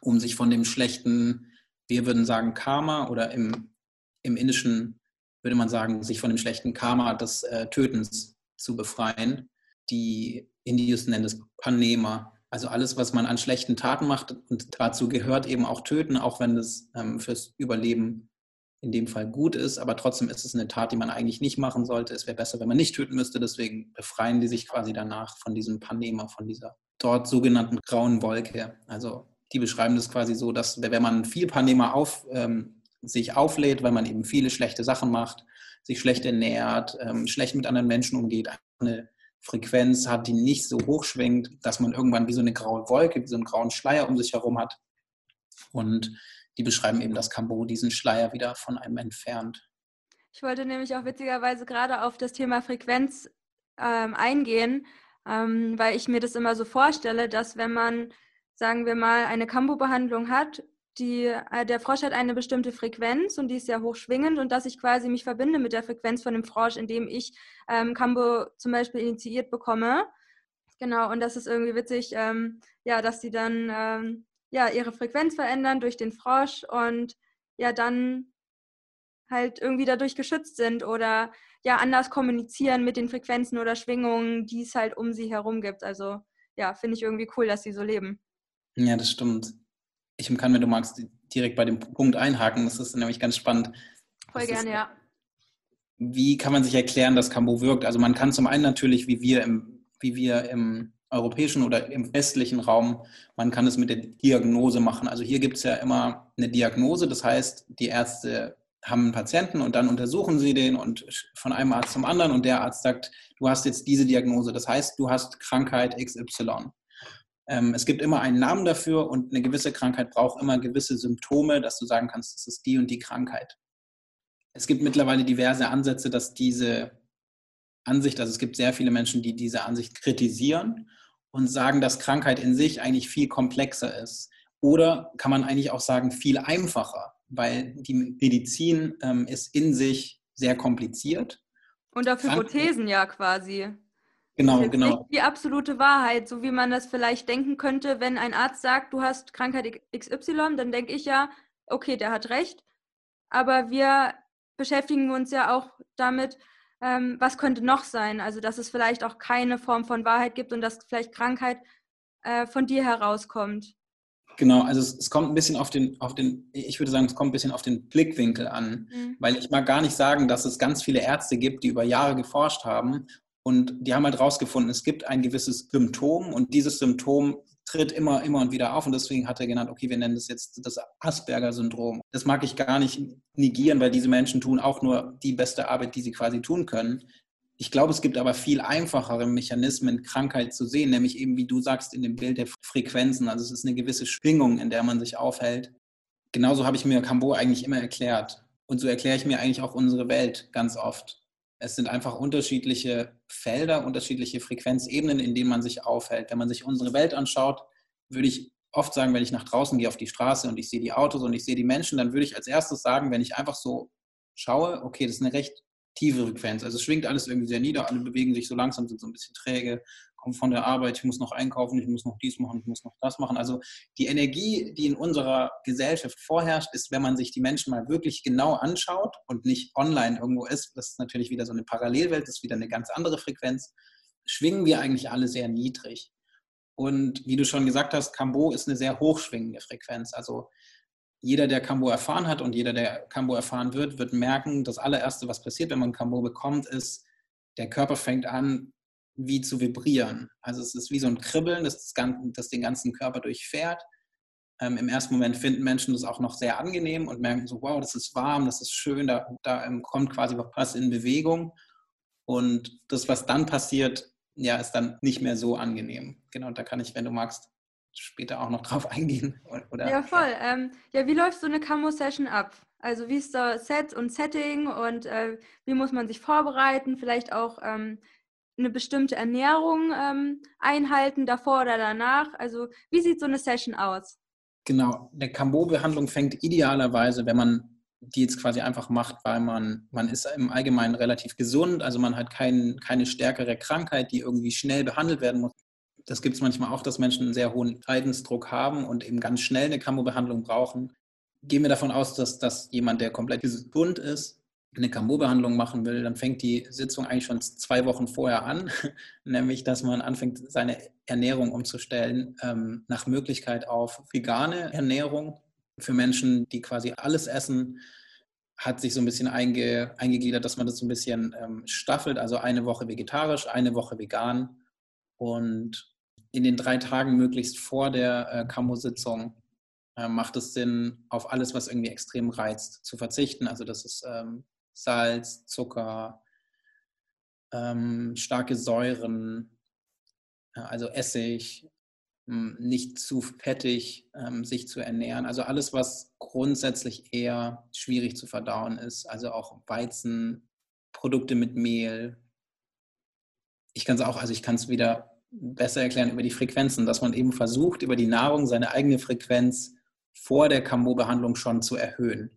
um sich von dem schlechten, wir würden sagen Karma oder im, im Indischen würde man sagen, sich von dem schlechten Karma des äh, Tötens zu befreien. Die Indios nennen das Panema. Also alles, was man an schlechten Taten macht, und dazu gehört eben auch Töten, auch wenn das ähm, fürs Überleben in dem Fall gut ist, aber trotzdem ist es eine Tat, die man eigentlich nicht machen sollte. Es wäre besser, wenn man nicht töten müsste. Deswegen befreien die sich quasi danach von diesem Panema, von dieser dort sogenannten grauen Wolke. Also die beschreiben das quasi so, dass wenn man viel Panema auf, ähm, sich auflädt, weil man eben viele schlechte Sachen macht, sich schlecht ernährt, ähm, schlecht mit anderen Menschen umgeht, eine Frequenz hat, die nicht so hoch schwingt, dass man irgendwann wie so eine graue Wolke, wie so einen grauen Schleier um sich herum hat. Und die beschreiben eben, dass Kambo diesen Schleier wieder von einem entfernt.
Ich wollte nämlich auch witzigerweise gerade auf das Thema Frequenz ähm, eingehen, ähm, weil ich mir das immer so vorstelle, dass wenn man, sagen wir mal, eine Kambo-Behandlung hat die, äh, der Frosch hat eine bestimmte Frequenz und die ist sehr hoch schwingend und dass ich quasi mich verbinde mit der Frequenz von dem Frosch, indem ich ähm, Kambo zum Beispiel initiiert bekomme. Genau, und das ist irgendwie witzig, ähm, ja, dass die dann ähm, ja, ihre Frequenz verändern durch den Frosch und ja, dann halt irgendwie dadurch geschützt sind oder ja, anders kommunizieren mit den Frequenzen oder Schwingungen, die es halt um sie herum gibt. Also ja, finde ich irgendwie cool, dass sie so leben.
Ja, das stimmt ich kann, wenn du magst, direkt bei dem Punkt einhaken. Das ist nämlich ganz spannend.
Voll gerne, ja.
Wie kann man sich erklären, dass Cambo wirkt? Also man kann zum einen natürlich, wie wir im, wie wir im europäischen oder im westlichen Raum, man kann es mit der Diagnose machen. Also hier gibt es ja immer eine Diagnose, das heißt, die Ärzte haben einen Patienten und dann untersuchen sie den und von einem Arzt zum anderen und der Arzt sagt, du hast jetzt diese Diagnose, das heißt, du hast Krankheit XY. Ähm, es gibt immer einen Namen dafür und eine gewisse Krankheit braucht immer gewisse Symptome, dass du sagen kannst, das ist die und die Krankheit. Es gibt mittlerweile diverse Ansätze, dass diese Ansicht, also es gibt sehr viele Menschen, die diese Ansicht kritisieren und sagen, dass Krankheit in sich eigentlich viel komplexer ist. Oder kann man eigentlich auch sagen, viel einfacher, weil die Medizin ähm, ist in sich sehr kompliziert.
Und dafür Hypothesen ja quasi.
Genau,
das ist
genau.
Nicht die absolute Wahrheit, so wie man das vielleicht denken könnte, wenn ein Arzt sagt, du hast Krankheit XY, dann denke ich ja, okay, der hat recht. aber wir beschäftigen uns ja auch damit, ähm, was könnte noch sein. Also dass es vielleicht auch keine Form von Wahrheit gibt und dass vielleicht Krankheit äh, von dir herauskommt.
Genau, also es, es, kommt ein bisschen auf den, auf den, ich würde sagen, es kommt ein bisschen auf den Blickwinkel an. Mhm. Weil ich mag gar nicht sagen, dass es ganz viele Ärzte gibt, die über Jahre geforscht haben und die haben halt rausgefunden, es gibt ein gewisses Symptom und dieses Symptom tritt immer, immer und wieder auf. Und deswegen hat er genannt, okay, wir nennen das jetzt das Asperger-Syndrom. Das mag ich gar nicht negieren, weil diese Menschen tun auch nur die beste Arbeit, die sie quasi tun können. Ich glaube, es gibt aber viel einfachere Mechanismen, Krankheit zu sehen, nämlich eben, wie du sagst, in dem Bild der Frequenzen. Also es ist eine gewisse Schwingung, in der man sich aufhält. Genauso habe ich mir Cambo eigentlich immer erklärt. Und so erkläre ich mir eigentlich auch unsere Welt ganz oft. Es sind einfach unterschiedliche Felder, unterschiedliche Frequenzebenen, in denen man sich aufhält. Wenn man sich unsere Welt anschaut, würde ich oft sagen, wenn ich nach draußen gehe auf die Straße und ich sehe die Autos und ich sehe die Menschen, dann würde ich als erstes sagen, wenn ich einfach so schaue, okay, das ist eine recht tiefe Frequenz. Also schwingt alles irgendwie sehr nieder, alle bewegen sich so langsam, sind so ein bisschen träge, kommen von der Arbeit, ich muss noch einkaufen, ich muss noch dies machen, ich muss noch das machen. Also die Energie, die in unserer Gesellschaft vorherrscht, ist, wenn man sich die Menschen mal wirklich genau anschaut und nicht online irgendwo ist, das ist natürlich wieder so eine Parallelwelt, das ist wieder eine ganz andere Frequenz, schwingen wir eigentlich alle sehr niedrig. Und wie du schon gesagt hast, Cambo ist eine sehr hochschwingende Frequenz. Also jeder, der Cambo erfahren hat und jeder, der Cambo erfahren wird, wird merken, das allererste, was passiert, wenn man Cambo bekommt, ist, der Körper fängt an, wie zu vibrieren. Also es ist wie so ein Kribbeln, das, das den ganzen Körper durchfährt. Ähm, Im ersten Moment finden Menschen das auch noch sehr angenehm und merken so, wow, das ist warm, das ist schön, da, da ähm, kommt quasi was in Bewegung. Und das, was dann passiert, ja, ist dann nicht mehr so angenehm. Genau, da kann ich, wenn du magst, später auch noch drauf eingehen.
Oder? Ja, voll. Ähm, ja, wie läuft so eine Camo-Session ab? Also wie ist da Set und Setting und äh, wie muss man sich vorbereiten? Vielleicht auch ähm, eine bestimmte Ernährung ähm, einhalten, davor oder danach? Also wie sieht so eine Session aus?
Genau, eine Cambo-Behandlung fängt idealerweise, wenn man die jetzt quasi einfach macht, weil man, man ist im Allgemeinen relativ gesund, also man hat kein, keine stärkere Krankheit, die irgendwie schnell behandelt werden muss das gibt es manchmal auch, dass Menschen einen sehr hohen Leidensdruck haben und eben ganz schnell eine Kambo-Behandlung brauchen. Gehen wir davon aus, dass, dass jemand, der komplett gesund ist, eine Kambo-Behandlung machen will, dann fängt die Sitzung eigentlich schon zwei Wochen vorher an, nämlich dass man anfängt, seine Ernährung umzustellen, ähm, nach Möglichkeit auf vegane Ernährung. Für Menschen, die quasi alles essen, hat sich so ein bisschen einge, eingegliedert, dass man das so ein bisschen ähm, staffelt, also eine Woche vegetarisch, eine Woche vegan. Und in den drei Tagen möglichst vor der äh, Camo-Sitzung äh, macht es Sinn, auf alles, was irgendwie extrem reizt, zu verzichten. Also das ist ähm, Salz, Zucker, ähm, starke Säuren, also Essig, ähm, nicht zu fettig ähm, sich zu ernähren. Also alles, was grundsätzlich eher schwierig zu verdauen ist. Also auch Weizen, Produkte mit Mehl. Ich kann es auch, also ich kann es wieder besser erklären über die Frequenzen, dass man eben versucht, über die Nahrung seine eigene Frequenz vor der Camo-Behandlung schon zu erhöhen.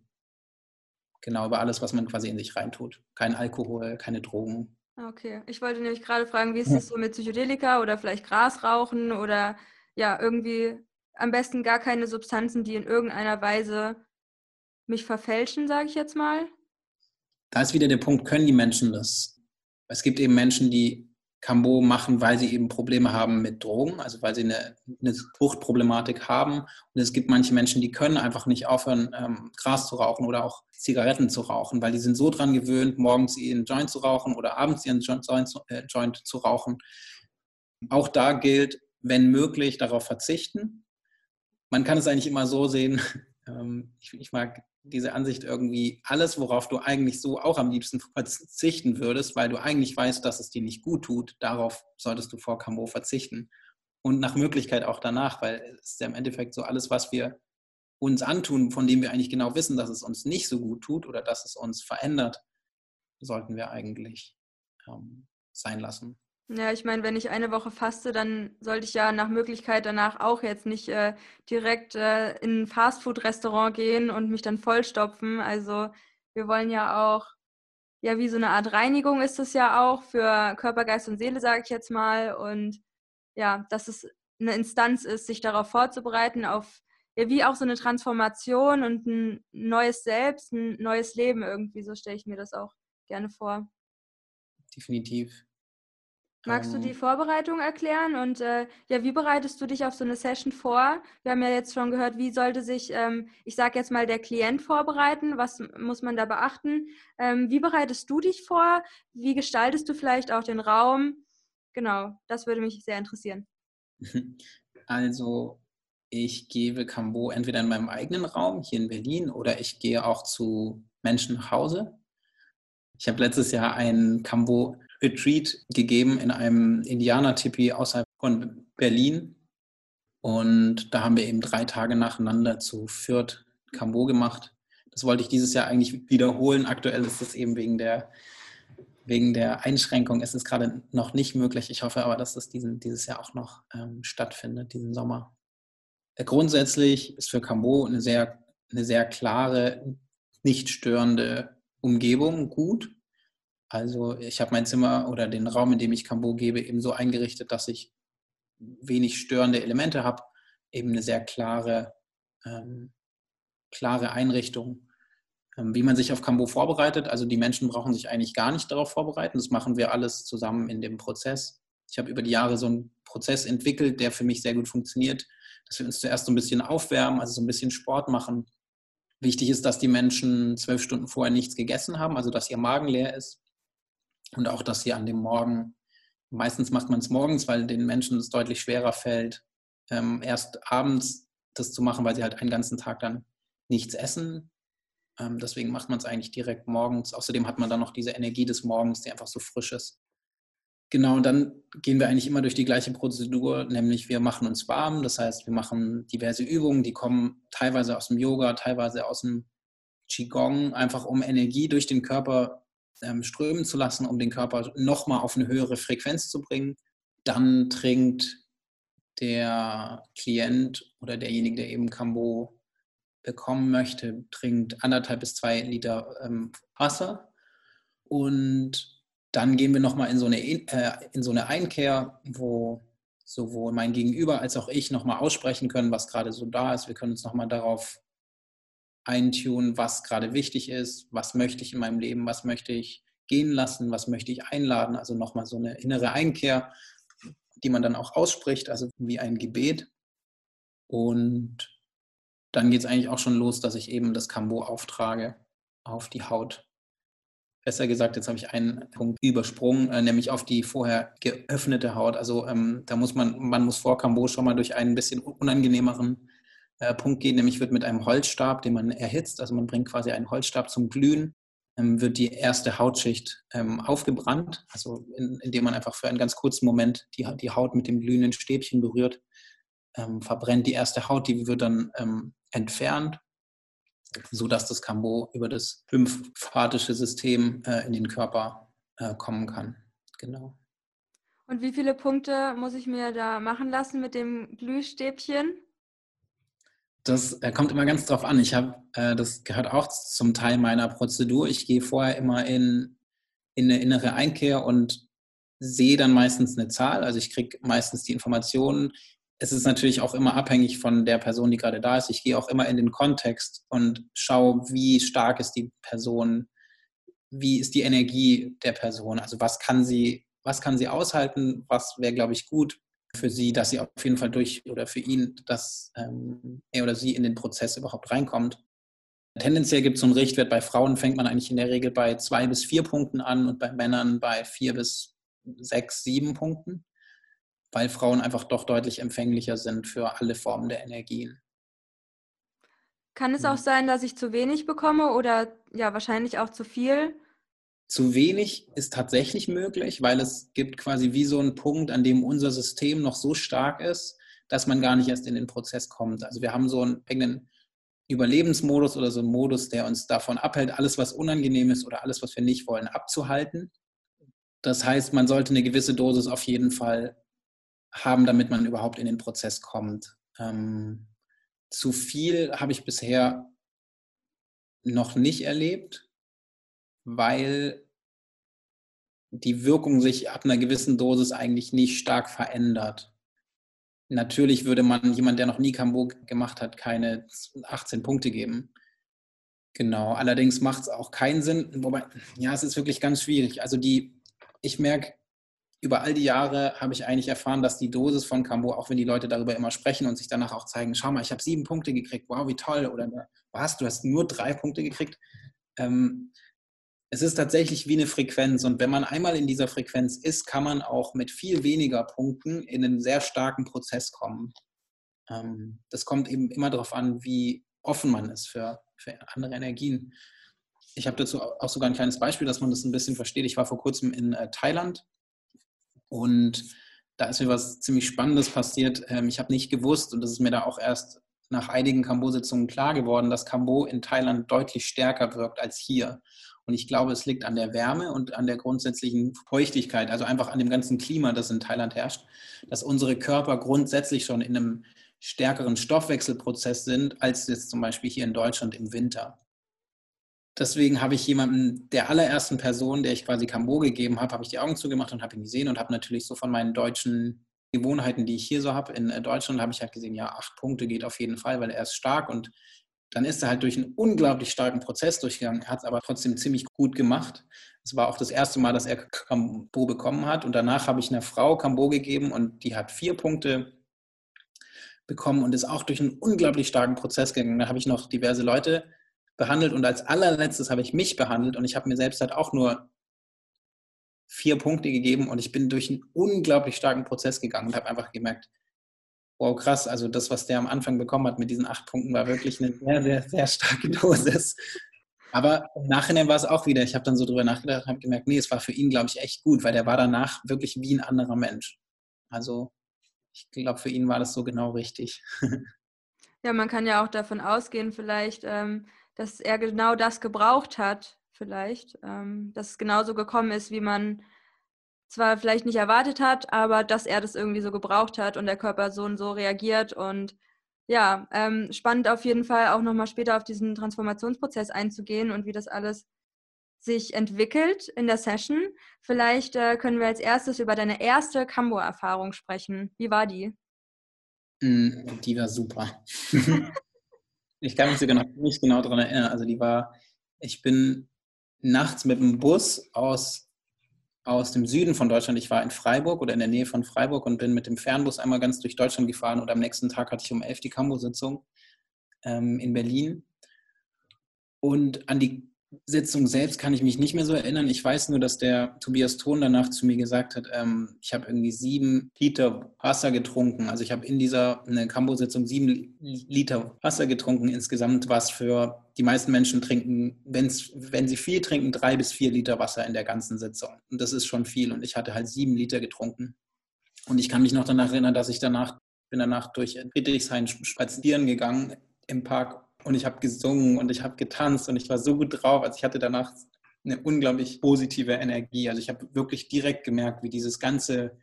Genau, über alles, was man quasi in sich reintut. Kein Alkohol, keine Drogen.
Okay, ich wollte nämlich gerade fragen, wie ist es so mit Psychedelika oder vielleicht Gras rauchen oder ja, irgendwie am besten gar keine Substanzen, die in irgendeiner Weise mich verfälschen, sage ich jetzt mal?
Da ist wieder der Punkt, können die Menschen das? Es gibt eben Menschen, die Cambo machen, weil sie eben Probleme haben mit Drogen, also weil sie eine, eine Suchtproblematik haben. Und es gibt manche Menschen, die können einfach nicht aufhören, ähm, Gras zu rauchen oder auch Zigaretten zu rauchen, weil die sind so dran gewöhnt, morgens ihren Joint zu rauchen oder abends ihren Joint, äh, Joint zu rauchen. Auch da gilt, wenn möglich, darauf verzichten. Man kann es eigentlich immer so sehen, ähm, ich, ich mag diese Ansicht irgendwie, alles, worauf du eigentlich so auch am liebsten verzichten würdest, weil du eigentlich weißt, dass es dir nicht gut tut, darauf solltest du vor Camo verzichten. Und nach Möglichkeit auch danach, weil es ist ja im Endeffekt so alles, was wir uns antun, von dem wir eigentlich genau wissen, dass es uns nicht so gut tut oder dass es uns verändert, sollten wir eigentlich ähm, sein lassen.
Ja, ich meine, wenn ich eine Woche faste, dann sollte ich ja nach Möglichkeit danach auch jetzt nicht äh, direkt äh, in ein Fastfood-Restaurant gehen und mich dann vollstopfen. Also wir wollen ja auch, ja, wie so eine Art Reinigung ist es ja auch für Körper, Geist und Seele, sage ich jetzt mal. Und ja, dass es eine Instanz ist, sich darauf vorzubereiten, auf ja, wie auch so eine Transformation und ein neues Selbst, ein neues Leben irgendwie. So stelle ich mir das auch gerne vor.
Definitiv.
Magst du die ähm. Vorbereitung erklären und äh, ja, wie bereitest du dich auf so eine Session vor? Wir haben ja jetzt schon gehört, wie sollte sich, ähm, ich sage jetzt mal, der Klient vorbereiten? Was muss man da beachten? Ähm, wie bereitest du dich vor? Wie gestaltest du vielleicht auch den Raum? Genau, das würde mich sehr interessieren.
Also, ich gebe Cambo entweder in meinem eigenen Raum hier in Berlin oder ich gehe auch zu Menschen nach Hause. Ich habe letztes Jahr ein Cambo Retreat gegeben in einem Indianer-Tipi außerhalb von Berlin. Und da haben wir eben drei Tage nacheinander zu Fürth Cambo gemacht. Das wollte ich dieses Jahr eigentlich wiederholen. Aktuell ist es eben wegen der, wegen der Einschränkung ist es gerade noch nicht möglich. Ich hoffe aber, dass das diesen, dieses Jahr auch noch ähm, stattfindet, diesen Sommer. Äh, grundsätzlich ist für Cambo eine sehr, eine sehr klare, nicht störende Umgebung gut. Also ich habe mein Zimmer oder den Raum, in dem ich Cambo gebe, eben so eingerichtet, dass ich wenig störende Elemente habe, eben eine sehr klare, ähm, klare Einrichtung. Ähm, wie man sich auf Cambo vorbereitet, also die Menschen brauchen sich eigentlich gar nicht darauf vorbereiten. Das machen wir alles zusammen in dem Prozess. Ich habe über die Jahre so einen Prozess entwickelt, der für mich sehr gut funktioniert, dass wir uns zuerst so ein bisschen aufwärmen, also so ein bisschen Sport machen. Wichtig ist, dass die Menschen zwölf Stunden vorher nichts gegessen haben, also dass ihr Magen leer ist und auch, dass sie an dem Morgen, meistens macht man es morgens, weil den Menschen es deutlich schwerer fällt, ähm, erst abends das zu machen, weil sie halt einen ganzen Tag dann nichts essen. Ähm, deswegen macht man es eigentlich direkt morgens. Außerdem hat man dann noch diese Energie des Morgens, die einfach so frisch ist. Genau, und dann gehen wir eigentlich immer durch die gleiche Prozedur, nämlich wir machen uns warm. Das heißt, wir machen diverse Übungen, die kommen teilweise aus dem Yoga, teilweise aus dem Qigong, einfach um Energie durch den Körper ähm, strömen zu lassen, um den Körper nochmal auf eine höhere Frequenz zu bringen. Dann trinkt der Klient oder derjenige, der eben Cambo bekommen möchte, trinkt anderthalb bis zwei Liter ähm, Wasser. Und dann gehen wir nochmal in, so eine, äh, in so eine Einkehr, wo sowohl mein Gegenüber als auch ich nochmal aussprechen können, was gerade so da ist. Wir können uns nochmal darauf eintunen, was gerade wichtig ist, was möchte ich in meinem Leben, was möchte ich gehen lassen, was möchte ich einladen. Also nochmal so eine innere Einkehr, die man dann auch ausspricht, also wie ein Gebet. Und dann geht es eigentlich auch schon los, dass ich eben das Kambo auftrage auf die Haut. Besser gesagt, jetzt habe ich einen Punkt übersprungen, äh, nämlich auf die vorher geöffnete Haut. Also ähm, da muss man, man muss vor Kambo schon mal durch einen bisschen unangenehmeren äh, Punkt geht, nämlich wird mit einem Holzstab, den man erhitzt, also man bringt quasi einen Holzstab zum Glühen, ähm, wird die erste Hautschicht ähm, aufgebrannt, also in, indem man einfach für einen ganz kurzen Moment die, Haut mit dem glühenden Stäbchen berührt, ähm, verbrennt die erste Haut, die wird dann entfernt, sodass das Cambo über das lymphatische System äh, in den Körper äh, kommen kann. Genau.
Und wie viele Punkte muss ich mir da machen lassen mit dem Glühstäbchen?
Das äh, kommt immer ganz drauf an. Ich habe, äh, das gehört auch zum Teil meiner Prozedur. Ich gehe vorher immer in, in eine innere Einkehr und sehe dann meistens eine Zahl. Also ich kriege meistens die Informationen. Es ist natürlich auch immer abhängig von der Person, die gerade da ist. Ich gehe auch immer in den Kontext und schaue, wie stark ist die Person, wie ist die Energie der Person. Also was kann sie, was kann sie aushalten, was wäre, glaube ich, gut für sie, dass sie auf jeden Fall durch oder für ihn, dass ähm, er oder sie in den Prozess überhaupt reinkommt. Tendenziell gibt es so einen Richtwert. Bei Frauen fängt man eigentlich in der Regel bei zwei bis vier Punkten an und bei Männern bei vier bis sechs, sieben Punkten, weil Frauen einfach doch deutlich empfänglicher sind für alle Formen der Energien.
Kann es auch sein, dass ich zu wenig bekomme oder ja, wahrscheinlich auch zu viel?
Zu wenig ist tatsächlich möglich, weil es gibt quasi wie so einen Punkt, an dem unser System noch so stark ist, dass man gar nicht erst in den Prozess kommt. Also wir haben so einen eigenen Überlebensmodus oder so einen Modus, der uns davon abhält, alles, was unangenehm ist oder alles, was wir nicht wollen, abzuhalten. Das heißt, man sollte eine gewisse Dosis auf jeden Fall haben, damit man überhaupt in den Prozess kommt. Ähm, zu viel habe ich bisher noch nicht erlebt weil die Wirkung sich ab einer gewissen Dosis eigentlich nicht stark verändert. natürlich würde man jemand, der noch nie Kambo gemacht hat, keine 18 Punkte geben. Genau, allerdings macht es auch keinen Sinn, wobei, ja, es ist wirklich ganz schwierig. Also die, ich merke, über all die Jahre habe ich eigentlich erfahren, dass die Dosis von Cambo, auch wenn die Leute darüber immer sprechen und sich danach auch zeigen, schau mal, ich habe sieben Punkte gekriegt, wow, wie toll, oder was, du hast nur drei Punkte gekriegt. Ähm, es ist tatsächlich wie eine Frequenz und wenn man einmal in dieser Frequenz ist, kann man auch mit viel weniger Punkten in einen sehr starken Prozess kommen. Ähm, das kommt eben immer darauf an, wie offen man ist für, für andere Energien. Ich habe dazu auch sogar ein kleines Beispiel, dass man das ein bisschen versteht. Ich war vor kurzem in äh, Thailand und da ist mir was ziemlich Spannendes passiert. Ähm, ich habe nicht gewusst, und das ist mir da auch erst nach einigen Kambo-Sitzungen klar geworden, dass Kambo in Thailand deutlich stärker wirkt als hier. Und ich glaube, es liegt an der Wärme und an der grundsätzlichen Feuchtigkeit, also einfach an dem ganzen Klima, das in Thailand herrscht, dass unsere Körper grundsätzlich schon in einem stärkeren Stoffwechselprozess sind, als jetzt zum Beispiel hier in Deutschland im Winter. Deswegen habe ich jemanden, der allerersten Person, der ich quasi Kambo gegeben habe, habe ich die Augen zugemacht und habe ihn gesehen und habe natürlich so von meinen deutschen Gewohnheiten, die ich hier so habe in äh, Deutschland, habe ich halt gesehen, ja, acht Punkte geht auf jeden Fall, weil er ist stark und dann ist er halt durch einen unglaublich starken Prozess durchgegangen, hat es aber trotzdem ziemlich gut gemacht. Es war auch das erste Mal, dass er Kambo bekommen hat und danach habe ich einer Frau Kambo gegeben und die hat vier Punkte bekommen und ist auch durch einen unglaublich starken Prozess gegangen. Da habe ich noch diverse Leute behandelt und als allerletztes habe ich mich behandelt und ich habe mir selbst halt auch nur vier Punkte gegeben und ich bin durch einen unglaublich starken Prozess gegangen und habe einfach gemerkt, wow, krass, also das, was der am Anfang bekommen hat mit diesen acht Punkten, war wirklich eine sehr, sehr, sehr starke Dosis. Aber im Nachhinein war es auch wieder, ich habe dann so drüber nachgedacht und habe gemerkt, nee, es war für ihn, glaube ich, echt gut, weil der war danach wirklich wie ein anderer Mensch. Also ich glaube, für ihn war das so genau richtig.
Ja, man kann ja auch davon ausgehen, vielleicht, ähm, dass er genau das gebraucht hat, vielleicht, ähm, dass es genauso gekommen ist, wie man zwar vielleicht nicht erwartet hat, aber dass er das irgendwie so gebraucht hat und der Körper so und so reagiert. Und ja, ähm, spannend auf jeden Fall auch nochmal später auf diesen Transformationsprozess einzugehen und wie das alles sich entwickelt in der Session. Vielleicht äh, können wir als erstes über deine erste Cambo-Erfahrung sprechen. Wie war die?
Mm, die war super. Ich kann mich sogar noch nicht genau daran erinnern. Also die war, ich bin nachts mit dem Bus aus, aus dem Süden von Deutschland. Ich war in Freiburg oder in der Nähe von Freiburg und bin mit dem Fernbus einmal ganz durch Deutschland gefahren und am nächsten Tag hatte ich um elf die Cambo-Sitzung ähm, in Berlin. Und an die Sitzung selbst kann ich mich nicht mehr so erinnern. Ich weiß nur, dass der Tobias Thon danach zu mir gesagt hat, ähm, ich habe irgendwie sieben Liter Wasser getrunken. Also ich habe in dieser Cambo-Sitzung sieben Liter Wasser getrunken. Insgesamt was für die meisten Menschen trinken, wenn's, wenn sie viel trinken, drei bis vier Liter Wasser in der ganzen Sitzung. Und das ist schon viel. Und ich hatte halt sieben Liter getrunken. Und ich kann mich noch danach erinnern, dass ich danach bin danach durch Friedrichshain spazieren gegangen im Park und ich habe gesungen und ich habe getanzt und ich war so gut drauf. Also ich hatte danach eine unglaublich positive Energie. Also ich habe wirklich direkt gemerkt, wie dieses ganze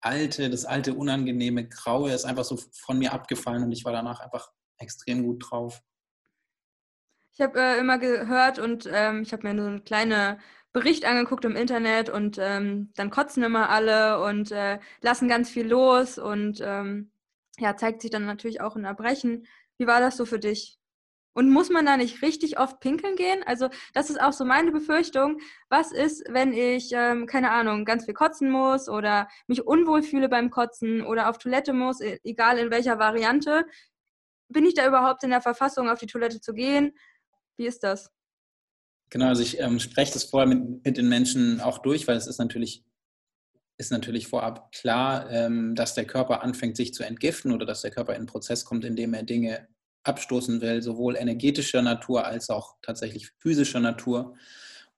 alte, das alte unangenehme Graue ist einfach so von mir abgefallen und ich war danach einfach extrem gut drauf.
Ich habe äh, immer gehört und ähm, ich habe mir so einen kleinen Bericht angeguckt im Internet und ähm, dann kotzen immer alle und äh, lassen ganz viel los und ähm, ja, zeigt sich dann natürlich auch in Erbrechen. Wie war das so für dich? Und muss man da nicht richtig oft pinkeln gehen? Also das ist auch so meine Befürchtung. Was ist, wenn ich, ähm, keine Ahnung, ganz viel kotzen muss oder mich unwohl fühle beim Kotzen oder auf Toilette muss, e-, egal in welcher Variante? Bin ich da überhaupt in der Verfassung, auf die Toilette zu gehen? Wie ist das?
Genau, also ich ähm, spreche das vorher mit, mit den Menschen auch durch, weil es ist natürlich ist natürlich vorab klar, ähm, dass der Körper anfängt, sich zu entgiften oder dass der Körper in einen Prozess kommt, in dem er Dinge abstoßen will, sowohl energetischer Natur als auch tatsächlich physischer Natur.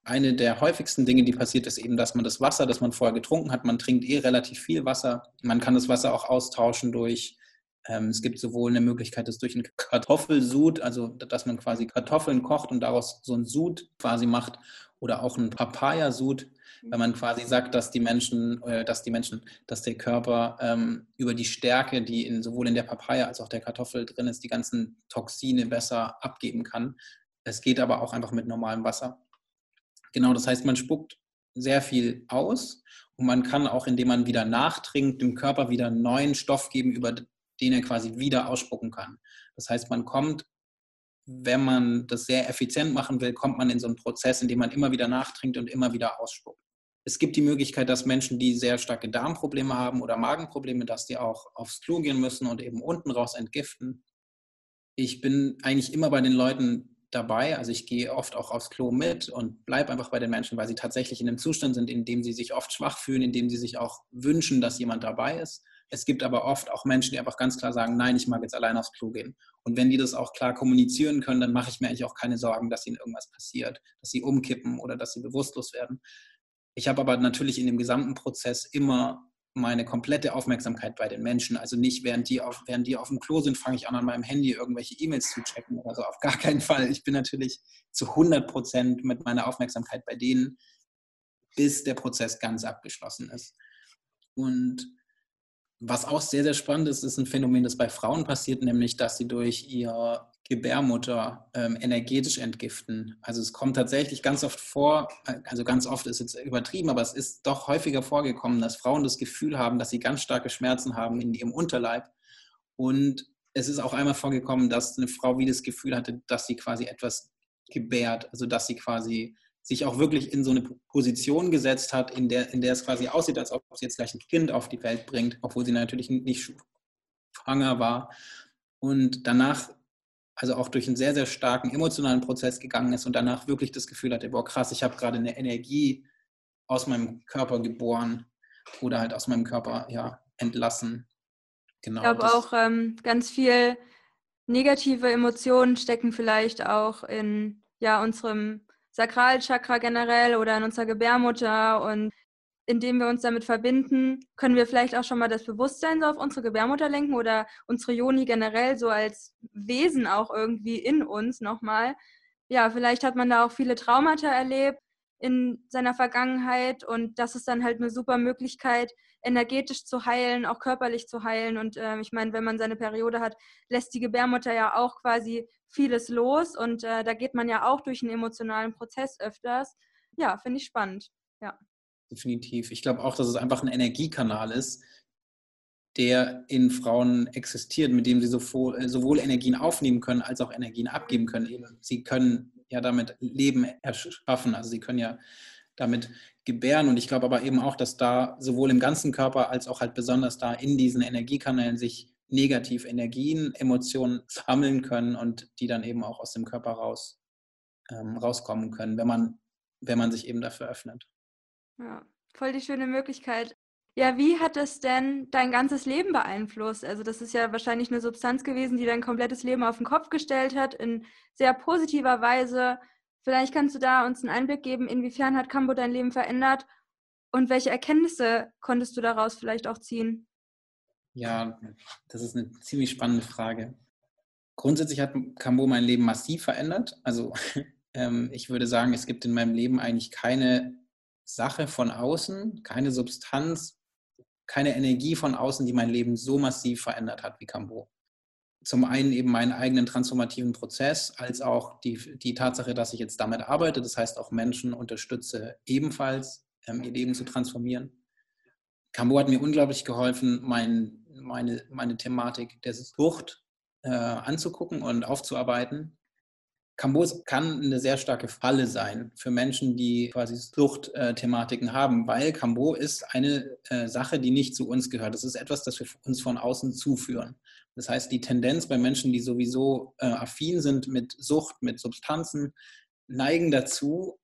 Eine der häufigsten Dinge, die passiert, ist eben, dass man das Wasser, das man vorher getrunken hat, man trinkt eh relativ viel Wasser. Man kann das Wasser auch austauschen durch, ähm, es gibt sowohl eine Möglichkeit, das durch einen Kartoffelsud, also dass man quasi Kartoffeln kocht und daraus so ein Sud quasi macht, oder auch einen Papayasud, wenn man quasi sagt, dass die Menschen, äh, dass die Menschen, dass der Körper ähm, über die Stärke, die in, sowohl in der Papaya als auch der Kartoffel drin ist, die ganzen Toxine besser abgeben kann. Es geht aber auch einfach mit normalem Wasser. Genau, das heißt, man spuckt sehr viel aus und man kann auch, indem man wieder nachtrinkt, dem Körper wieder neuen Stoff geben, über den er quasi wieder ausspucken kann. Das heißt, man kommt, wenn man das sehr effizient machen will, kommt man in so einen Prozess, in dem man immer wieder nachtrinkt und immer wieder ausspuckt. Es gibt die Möglichkeit, dass Menschen, die sehr starke Darmprobleme haben oder Magenprobleme, dass die auch aufs Klo gehen müssen und eben unten raus entgiften. Ich bin eigentlich immer bei den Leuten dabei. Also ich gehe oft auch aufs Klo mit und bleibe einfach bei den Menschen, weil sie tatsächlich in einem Zustand sind, in dem sie sich oft schwach fühlen, in dem sie sich auch wünschen, dass jemand dabei ist. Es gibt aber oft auch Menschen, die einfach ganz klar sagen, nein, ich mag jetzt allein aufs Klo gehen. Und wenn die das auch klar kommunizieren können, dann mache ich mir eigentlich auch keine Sorgen, dass ihnen irgendwas passiert, dass sie umkippen oder dass sie bewusstlos werden. Ich habe aber natürlich in dem gesamten Prozess immer meine komplette Aufmerksamkeit bei den Menschen. Also nicht, während die auf, während die auf dem Klo sind, fange ich an, an meinem Handy irgendwelche E-Mails zu checken. Also auf gar keinen Fall. Ich bin natürlich zu 100 Prozent mit meiner Aufmerksamkeit bei denen, bis der Prozess ganz abgeschlossen ist. Und was auch sehr, sehr spannend ist, ist ein Phänomen, das bei Frauen passiert, nämlich, dass sie durch ihr Gebärmutter ähm, energetisch entgiften. Also es kommt tatsächlich ganz oft vor, äh, also ganz oft ist jetzt übertrieben, aber es ist doch häufiger vorgekommen, dass Frauen das Gefühl haben, dass sie ganz starke Schmerzen haben in ihrem Unterleib. Und es ist auch einmal vorgekommen, dass eine Frau wie das Gefühl hatte, dass sie quasi etwas gebärt, also dass sie quasi sich auch wirklich in so eine Position gesetzt hat, in der, in der es quasi aussieht, als ob sie jetzt gleich ein Kind auf die Welt bringt, obwohl sie natürlich nicht schwanger war. Und danach also auch durch einen sehr, sehr starken emotionalen Prozess gegangen ist und danach wirklich das Gefühl hatte, boah, krass, ich habe gerade eine Energie aus meinem Körper geboren oder halt aus meinem Körper ja, entlassen.
Genau. Ich glaube auch ähm, ganz viel negative Emotionen stecken vielleicht auch in ja, unserem Sakralchakra generell oder in unserer Gebärmutter und indem wir uns damit verbinden, können wir vielleicht auch schon mal das Bewusstsein so auf unsere Gebärmutter lenken oder unsere Joni generell so als Wesen auch irgendwie in uns nochmal. Ja, vielleicht hat man da auch viele Traumata erlebt in seiner Vergangenheit und das ist dann halt eine super Möglichkeit, energetisch zu heilen, auch körperlich zu heilen. Und äh, ich meine, wenn man seine Periode hat, lässt die Gebärmutter ja auch quasi vieles los und äh, da geht man ja auch durch einen emotionalen Prozess öfters. Ja, finde ich spannend. Ja
definitiv. Ich glaube auch, dass es einfach ein Energiekanal ist, der in Frauen existiert, mit dem sie sowohl, sowohl Energien aufnehmen können, als auch Energien abgeben können. Sie können ja damit Leben erschaffen, also sie können ja damit gebären. Und ich glaube aber eben auch, dass da sowohl im ganzen Körper als auch halt besonders da in diesen Energiekanälen sich negativ Energien, Emotionen sammeln können und die dann eben auch aus dem Körper raus, ähm, rauskommen können, wenn man, wenn man sich eben dafür öffnet.
Ja, voll die schöne Möglichkeit. Ja, wie hat es denn dein ganzes Leben beeinflusst? Also das ist ja wahrscheinlich eine Substanz gewesen, die dein komplettes Leben auf den Kopf gestellt hat, in sehr positiver Weise. Vielleicht kannst du da uns einen Einblick geben, inwiefern hat Cambo dein Leben verändert und welche Erkenntnisse konntest du daraus vielleicht auch ziehen?
Ja, das ist eine ziemlich spannende Frage. Grundsätzlich hat Cambo mein Leben massiv verändert. Also ähm, ich würde sagen, es gibt in meinem Leben eigentlich keine Sache von außen, keine Substanz, keine Energie von außen, die mein Leben so massiv verändert hat wie Cambo. Zum einen eben meinen eigenen transformativen Prozess, als auch die, die Tatsache, dass ich jetzt damit arbeite, das heißt auch Menschen unterstütze, ebenfalls ähm, ihr Leben zu transformieren. Cambo hat mir unglaublich geholfen, mein, meine, meine Thematik der Sucht äh, anzugucken und aufzuarbeiten Cambos kann eine sehr starke Falle sein für Menschen, die quasi Suchtthematiken haben, weil Cambo ist eine äh, Sache, die nicht zu uns gehört. Das ist etwas, das wir uns von außen zuführen. Das heißt, die Tendenz bei Menschen, die sowieso äh, affin sind mit Sucht, mit Substanzen, neigen dazu,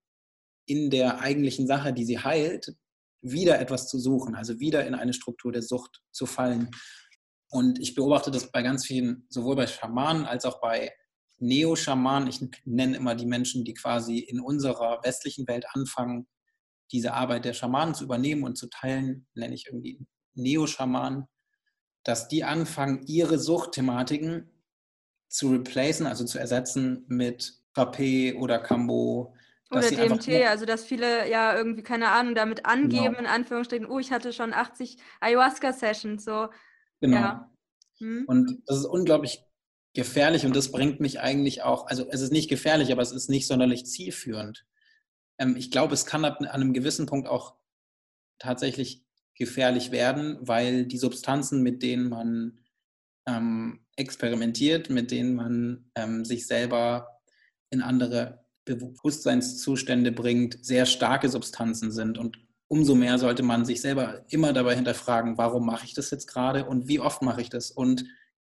in der eigentlichen Sache, die sie heilt, wieder etwas zu suchen, also wieder in eine Struktur der Sucht zu fallen. Und ich beobachte das bei ganz vielen, sowohl bei Schamanen als auch bei Neo-Schamanen, ich nenne immer die Menschen, die quasi in unserer westlichen Welt anfangen, diese Arbeit der Schamanen zu übernehmen und zu teilen, nenne ich irgendwie Neo-Schamanen, dass die anfangen, ihre Suchtthematiken zu replacen, also zu ersetzen mit Frappé oder Cambo.
Oder DMT, also dass viele ja irgendwie, keine Ahnung, damit angeben, genau. in Anführungsstrichen, oh, ich hatte schon 80 Ayahuasca-Sessions, so.
Genau. Ja. Hm. Und das ist unglaublich gefährlich und das bringt mich eigentlich auch, also es ist nicht gefährlich, aber es ist nicht sonderlich zielführend. Ähm, ich glaube, es kann ab an einem gewissen Punkt auch tatsächlich gefährlich werden, weil die Substanzen, mit denen man ähm, experimentiert, mit denen man ähm, sich selber in andere Bewusstseinszustände bringt, sehr starke Substanzen sind. Und umso mehr sollte man sich selber immer dabei hinterfragen, warum mache ich das jetzt gerade und wie oft mache ich das? Und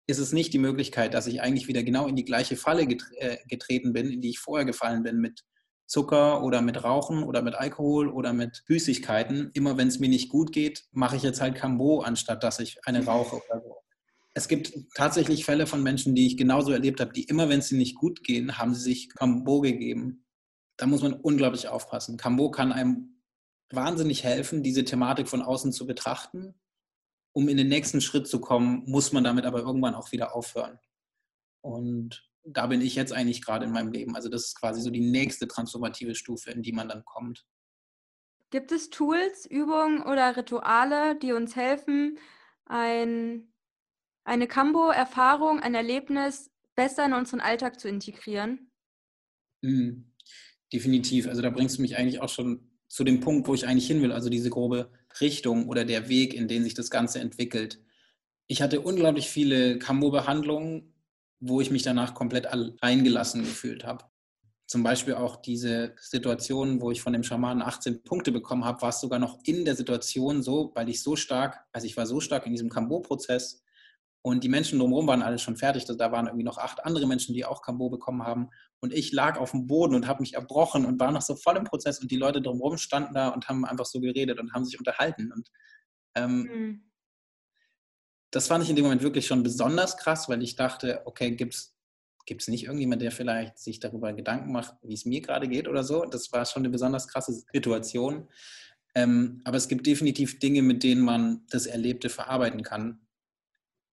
ist es nicht die Möglichkeit, dass ich eigentlich wieder genau in die gleiche Falle äh, getreten bin, in die ich vorher gefallen bin mit Zucker oder mit Rauchen oder mit Alkohol oder mit Süßigkeiten. Immer wenn es mir nicht gut geht, mache ich jetzt halt Cambo, anstatt dass ich eine rauche oder so. Es gibt tatsächlich Fälle von Menschen, die ich genauso erlebt habe, die immer, wenn es ihnen nicht gut gehen, haben sie sich Cambo gegeben. Da muss man unglaublich aufpassen. Cambo kann einem wahnsinnig helfen, diese Thematik von außen zu betrachten. Um in den nächsten Schritt zu kommen, muss man damit aber irgendwann auch wieder aufhören. Und da bin ich jetzt eigentlich gerade in meinem Leben. Also das ist quasi so die nächste transformative Stufe, in die man dann kommt.
Gibt es Tools, Übungen oder Rituale, die uns helfen, ein, eine Kambo-Erfahrung, ein Erlebnis besser in unseren Alltag zu integrieren?
Mhm. Definitiv. Also da bringst du mich eigentlich auch schon zu dem Punkt, wo ich eigentlich hin will, also diese grobe Richtung oder der Weg, in den sich das Ganze entwickelt. Ich hatte unglaublich viele Kambo-Behandlungen wo ich mich danach komplett eingelassen gefühlt habe. Zum Beispiel auch diese Situation, wo ich von dem Schamanen 18 Punkte bekommen habe, war es sogar noch in der Situation so, weil ich so stark, also ich war so stark in diesem Kambo-Prozess und die Menschen drumherum waren alle schon fertig. Da waren irgendwie noch acht andere Menschen, die auch Kambo bekommen haben. Und ich lag auf dem Boden und habe mich erbrochen und war noch so voll im Prozess. Und die Leute drumherum standen da und haben einfach so geredet und haben sich unterhalten. Und ähm, mhm das fand ich in dem Moment wirklich schon besonders krass, weil ich dachte, okay, gibt es nicht irgendjemand, der vielleicht sich darüber Gedanken macht, wie es mir gerade geht oder so? Das war schon eine besonders krasse Situation. Ähm, aber es gibt definitiv Dinge, mit denen man das Erlebte verarbeiten kann.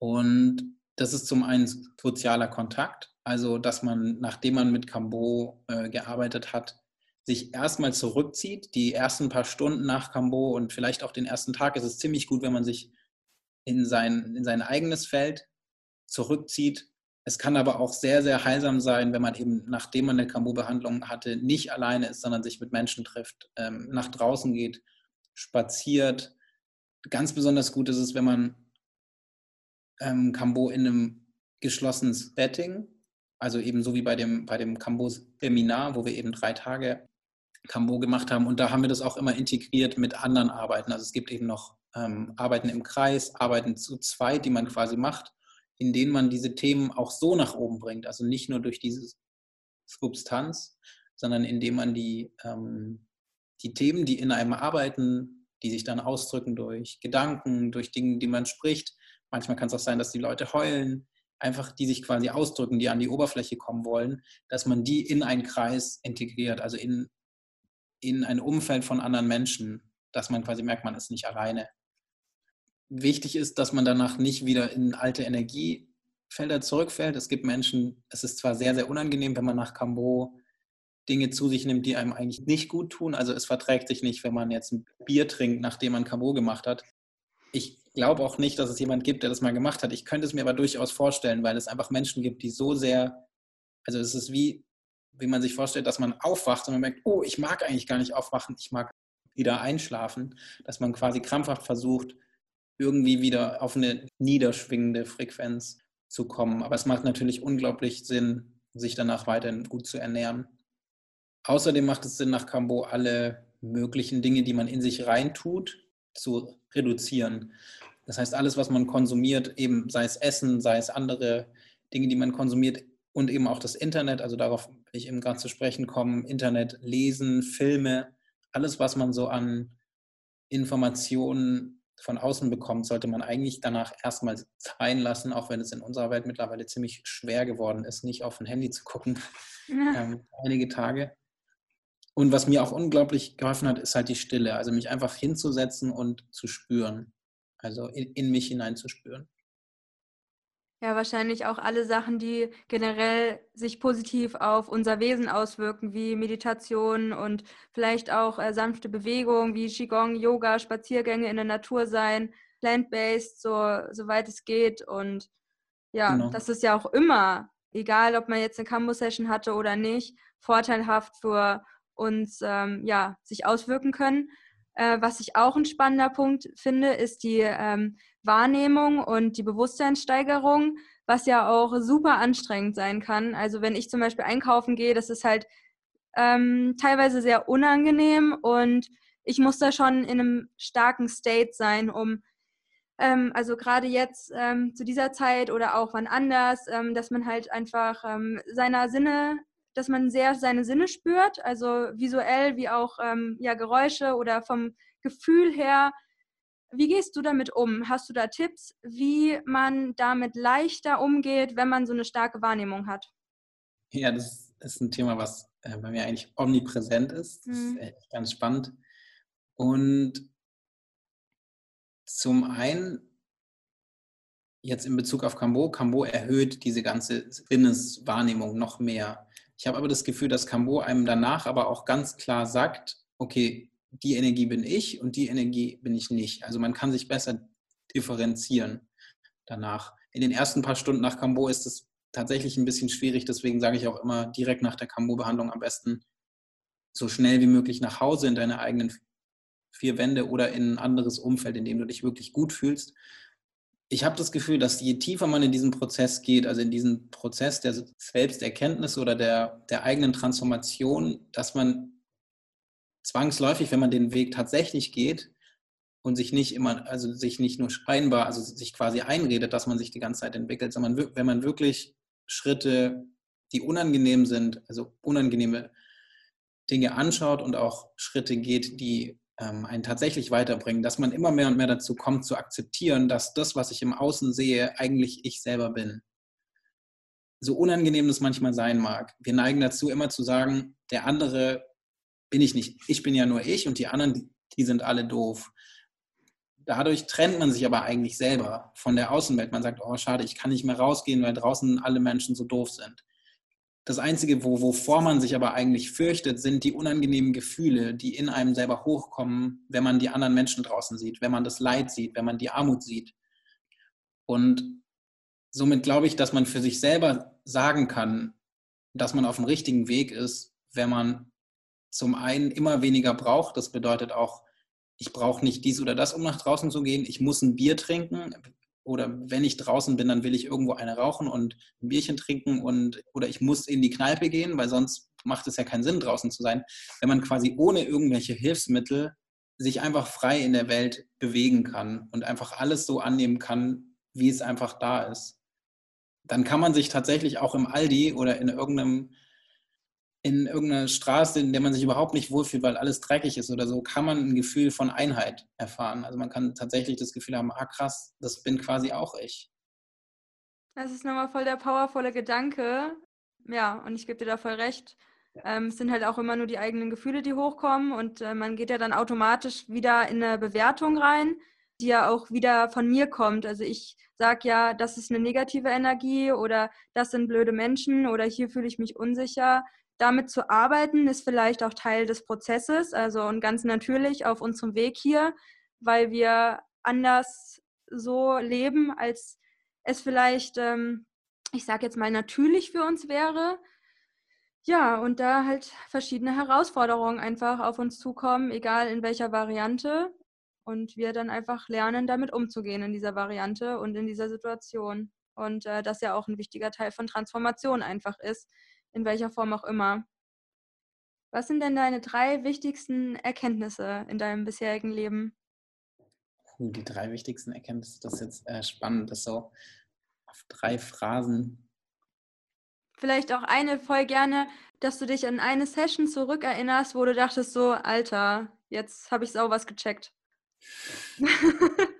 Und das ist zum einen sozialer Kontakt, also dass man, nachdem man mit Cambo äh, gearbeitet hat, sich erstmal zurückzieht. Die ersten paar Stunden nach Cambo und vielleicht auch den ersten Tag ist es ziemlich gut, wenn man sich in sein, in sein eigenes Feld zurückzieht. Es kann aber auch sehr, sehr heilsam sein, wenn man eben, nachdem man eine Cambo-Behandlung hatte, nicht alleine ist, sondern sich mit Menschen trifft, ähm, nach draußen geht, spaziert. Ganz besonders gut ist es, wenn man ähm, Cambo in einem geschlossenen Setting, also eben so wie bei dem, bei dem Cambo-Seminar, wo wir eben drei Tage Cambo gemacht haben. Und da haben wir das auch immer integriert mit anderen Arbeiten. Also es gibt eben noch ähm, Arbeiten im Kreis, Arbeiten zu zweit, die man quasi macht, in denen man diese Themen auch so nach oben bringt. Also nicht nur durch diese Substanz, sondern indem man die, ähm, die Themen, die in einem arbeiten, die sich dann ausdrücken durch Gedanken, durch Dinge, die man spricht. Manchmal kann es auch sein, dass die Leute heulen, einfach die sich quasi ausdrücken, die an die Oberfläche kommen wollen, dass man die in einen Kreis integriert, also in, in ein Umfeld von anderen Menschen, dass man quasi merkt, man ist nicht alleine wichtig ist, dass man danach nicht wieder in alte Energiefelder zurückfällt. Es gibt Menschen, es ist zwar sehr, sehr unangenehm, wenn man nach Cambo Dinge zu sich nimmt, die einem eigentlich nicht gut tun. Also es verträgt sich nicht, wenn man jetzt ein Bier trinkt, nachdem man Cambo gemacht hat. Ich glaube auch nicht, dass es jemand gibt, der das mal gemacht hat. Ich könnte es mir aber durchaus vorstellen, weil es einfach Menschen gibt, die so sehr, also es ist wie, wie man sich vorstellt, dass man aufwacht und man merkt, oh, ich mag eigentlich gar nicht aufwachen, ich mag wieder einschlafen, dass man quasi krampfhaft versucht, irgendwie wieder auf eine niederschwingende Frequenz zu kommen. Aber es macht natürlich unglaublich Sinn, sich danach weiterhin gut zu ernähren. Außerdem macht es Sinn, nach Cambo alle möglichen Dinge, die man in sich reintut, zu reduzieren. Das heißt, alles, was man konsumiert, eben sei es Essen, sei es andere Dinge, die man konsumiert und eben auch das Internet, also darauf will ich eben gerade zu sprechen kommen, Internet, Lesen, Filme, alles, was man so an Informationen von außen bekommt, sollte man eigentlich danach erstmal sein lassen, auch wenn es in unserer Welt mittlerweile ziemlich schwer geworden ist, nicht auf ein Handy zu gucken, ja. ähm, einige Tage. Und was mir auch unglaublich geholfen hat, ist halt die Stille, also mich einfach hinzusetzen und zu spüren, also in, in mich hineinzuspüren.
Ja, wahrscheinlich auch alle Sachen, die generell sich positiv auf unser Wesen auswirken, wie Meditation und vielleicht auch äh, sanfte Bewegung, wie Qigong, Yoga, Spaziergänge in der Natur sein, plant-based, so, soweit es geht. Und ja, genau. das ist ja auch immer, egal ob man jetzt eine Cambo-Session hatte oder nicht, vorteilhaft für uns ähm, ja, sich auswirken können. Äh, was ich auch ein spannender Punkt finde, ist die ähm, Wahrnehmung und die Bewusstseinssteigerung, was ja auch super anstrengend sein kann. Also wenn ich zum Beispiel einkaufen gehe, das ist halt ähm, teilweise sehr unangenehm und ich muss da schon in einem starken State sein, um ähm, also gerade jetzt ähm, zu dieser Zeit oder auch wann anders, ähm, dass man halt einfach ähm, seiner Sinne, dass man sehr seine Sinne spürt, also visuell wie auch ähm, ja, Geräusche oder vom Gefühl her. Wie gehst du damit um? Hast du da Tipps, wie man damit leichter umgeht, wenn man so eine starke Wahrnehmung hat?
Ja, das ist ein Thema, was äh, bei mir eigentlich omnipräsent ist. Das mhm. ist echt ganz spannend. Und zum einen jetzt in Bezug auf Cambo, Cambo erhöht diese ganze Sinneswahrnehmung noch mehr. Ich habe aber das Gefühl, dass Cambo einem danach aber auch ganz klar sagt, okay, die Energie bin ich und die Energie bin ich nicht. Also man kann sich besser differenzieren danach. In den ersten paar Stunden nach Cambo ist es tatsächlich ein bisschen schwierig, deswegen sage ich auch immer direkt nach der Cambo-Behandlung am besten so schnell wie möglich nach Hause in deine eigenen vier Wände oder in ein anderes Umfeld, in dem du dich wirklich gut fühlst. Ich habe das Gefühl, dass je tiefer man in diesen Prozess geht, also in diesen Prozess der Selbsterkenntnis oder der, der eigenen Transformation, dass man zwangsläufig, wenn man den Weg tatsächlich geht und sich nicht immer, also sich nicht nur scheinbar, also sich quasi einredet, dass man sich die ganze Zeit entwickelt, sondern wenn man wirklich Schritte, die unangenehm sind, also unangenehme Dinge anschaut und auch Schritte geht, die ähm, einen tatsächlich weiterbringen, dass man immer mehr und mehr dazu kommt zu akzeptieren, dass das, was ich im Außen sehe, eigentlich ich selber bin. So unangenehm das manchmal sein mag. Wir neigen dazu, immer zu sagen, der andere bin ich nicht. Ich bin ja nur ich und die anderen, die sind alle doof. Dadurch trennt man sich aber eigentlich selber von der Außenwelt. Man sagt, oh schade, ich kann nicht mehr rausgehen, weil draußen alle Menschen so doof sind. Das Einzige, wo, wovor man sich aber eigentlich fürchtet, sind die unangenehmen Gefühle, die in einem selber hochkommen, wenn man die anderen Menschen draußen sieht, wenn man das Leid sieht, wenn man die Armut sieht. Und somit glaube ich, dass man für sich selber sagen kann, dass man auf dem richtigen Weg ist, wenn man zum einen immer weniger braucht. Das bedeutet auch, ich brauche nicht dies oder das, um nach draußen zu gehen. Ich muss ein Bier trinken oder wenn ich draußen bin, dann will ich irgendwo eine rauchen und ein Bierchen trinken und oder ich muss in die Kneipe gehen, weil sonst macht es ja keinen Sinn, draußen zu sein. Wenn man quasi ohne irgendwelche Hilfsmittel sich einfach frei in der Welt bewegen kann und einfach alles so annehmen kann, wie es einfach da ist, dann kann man sich tatsächlich auch im Aldi oder in irgendeinem in irgendeiner Straße, in der man sich überhaupt nicht wohlfühlt, weil alles dreckig ist oder so, kann man ein Gefühl von Einheit erfahren. Also man kann tatsächlich das Gefühl haben, ah krass, das bin quasi auch ich.
Das ist nochmal voll der powervolle Gedanke. Ja, und ich gebe dir da voll recht. Ähm, es sind halt auch immer nur die eigenen Gefühle, die hochkommen und äh, man geht ja dann automatisch wieder in eine Bewertung rein, die ja auch wieder von mir kommt. Also ich sage ja, das ist eine negative Energie oder das sind blöde Menschen oder hier fühle ich mich unsicher damit zu arbeiten ist vielleicht auch Teil des Prozesses, also und ganz natürlich auf unserem Weg hier, weil wir anders so leben, als es vielleicht, ähm, ich sage jetzt mal, natürlich für uns wäre. Ja, und da halt verschiedene Herausforderungen einfach auf uns zukommen, egal in welcher Variante. Und wir dann einfach lernen, damit umzugehen in dieser Variante und in dieser Situation. Und äh, das ja auch ein wichtiger Teil von Transformation einfach ist, in welcher Form auch immer. Was sind denn deine drei wichtigsten Erkenntnisse in deinem bisherigen Leben?
Die drei wichtigsten Erkenntnisse, das ist jetzt äh, spannend, das so auf drei Phrasen.
Vielleicht auch eine voll gerne, dass du dich an eine Session zurückerinnerst, wo du dachtest so, Alter, jetzt habe ich sau was gecheckt.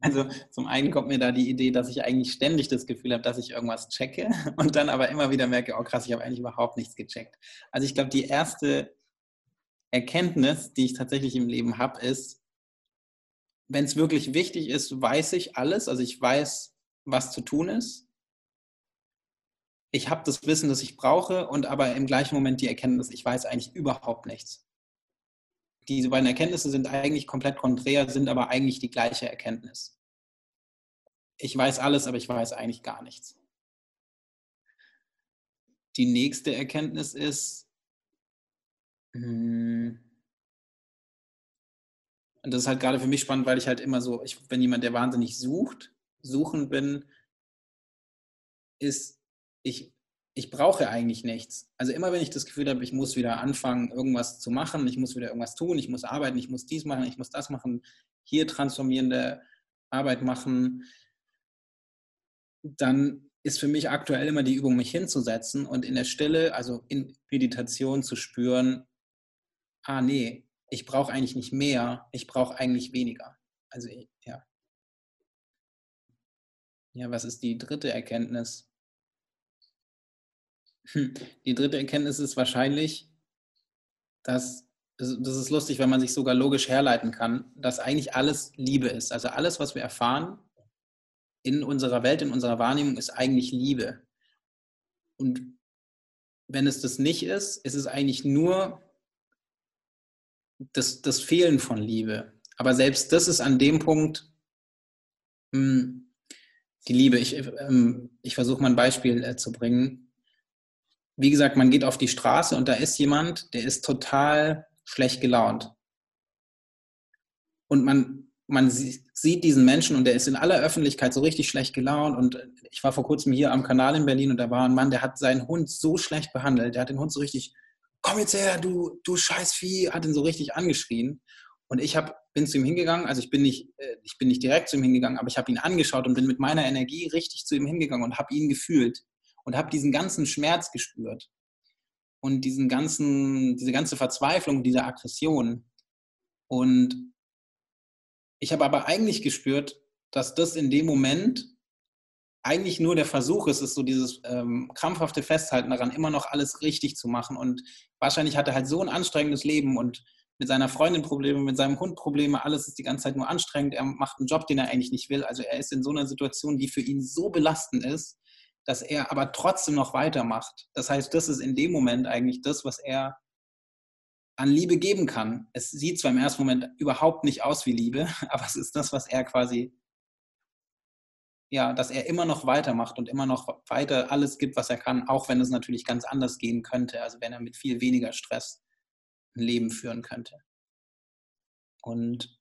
Also zum einen kommt mir da die Idee, dass ich eigentlich ständig das Gefühl habe, dass ich irgendwas checke und dann aber immer wieder merke, oh krass, ich habe eigentlich überhaupt nichts gecheckt. Also ich glaube, die erste Erkenntnis, die ich tatsächlich im Leben habe, ist, wenn es wirklich wichtig ist, weiß ich alles. Also ich weiß, was zu tun ist. Ich habe das Wissen, das ich brauche und aber im gleichen Moment die Erkenntnis, ich weiß eigentlich überhaupt nichts diese beiden Erkenntnisse sind eigentlich komplett konträr, sind aber eigentlich die gleiche Erkenntnis. Ich weiß alles, aber ich weiß eigentlich gar nichts. Die nächste Erkenntnis ist, Hm. Und das ist halt gerade für mich spannend, weil ich halt immer so, ich bin jemand, der wahnsinnig sucht, suchen bin, ist, ich, ich brauche eigentlich nichts. Also immer wenn ich das Gefühl habe, ich muss wieder anfangen, irgendwas zu machen, ich muss wieder irgendwas tun, ich muss arbeiten, ich muss dies machen, ich muss das machen, hier transformierende Arbeit machen, dann ist für mich aktuell immer die Übung, mich hinzusetzen und in der Stille, also in Meditation zu spüren, ah nee, ich brauche eigentlich nicht mehr, ich brauche eigentlich weniger. Also ja. Ja, was ist die dritte Erkenntnis? Hm, die dritte Erkenntnis ist wahrscheinlich, dass, das ist lustig, wenn man sich sogar logisch herleiten kann, dass eigentlich alles Liebe ist. Also alles, was wir erfahren in unserer Welt, in unserer Wahrnehmung, ist eigentlich Liebe. Und wenn es das nicht ist, ist es eigentlich nur das, das Fehlen von Liebe. Aber selbst das ist an dem Punkt mh, hm, die Liebe. Ich, ähm, ich versuche mal ein Beispiel äh, zu bringen. Wie gesagt, man geht auf die Straße und da ist jemand, der ist total schlecht gelaunt. Und man, man sieht diesen Menschen und der ist in aller Öffentlichkeit so richtig schlecht gelaunt. Und ich war vor kurzem hier am Kanal in Berlin und da war ein Mann, der hat seinen Hund so schlecht behandelt. Der hat den Hund so richtig komm jetzt her, du, du Scheißvieh, hat ihn so richtig angeschrien. Und ich hab, bin zu ihm hingegangen, also ich bin nicht, äh, ich bin nicht direkt zu ihm hingegangen, aber ich habe ihn angeschaut und bin mit meiner Energie richtig zu ihm hingegangen und habe ihn gefühlt und habe diesen ganzen Schmerz gespürt und diesen ganzen, diese ganze Verzweiflung, diese Aggression. Und ich habe aber eigentlich gespürt, dass das in dem Moment eigentlich nur der Versuch ist, ist so dieses ähm, krampfhafte Festhalten daran, immer noch alles richtig zu machen. Und wahrscheinlich hat er halt so ein anstrengendes Leben und mit seiner Freundin Probleme, mit seinem Hund Probleme, alles ist die ganze Zeit nur anstrengend. Er macht einen Job, den er eigentlich nicht will. Also er ist in so einer Situation, die für ihn so belastend ist, dass er aber trotzdem noch weitermacht. Das heißt, das ist in dem Moment eigentlich das, was er an Liebe geben kann. Es sieht zwar im ersten Moment überhaupt nicht aus wie Liebe, aber es ist das, was er quasi ja, dass er immer noch weitermacht und immer noch weiter alles gibt, was er kann, auch wenn es natürlich ganz anders gehen könnte, also wenn er mit viel weniger Stress ein Leben führen könnte. Und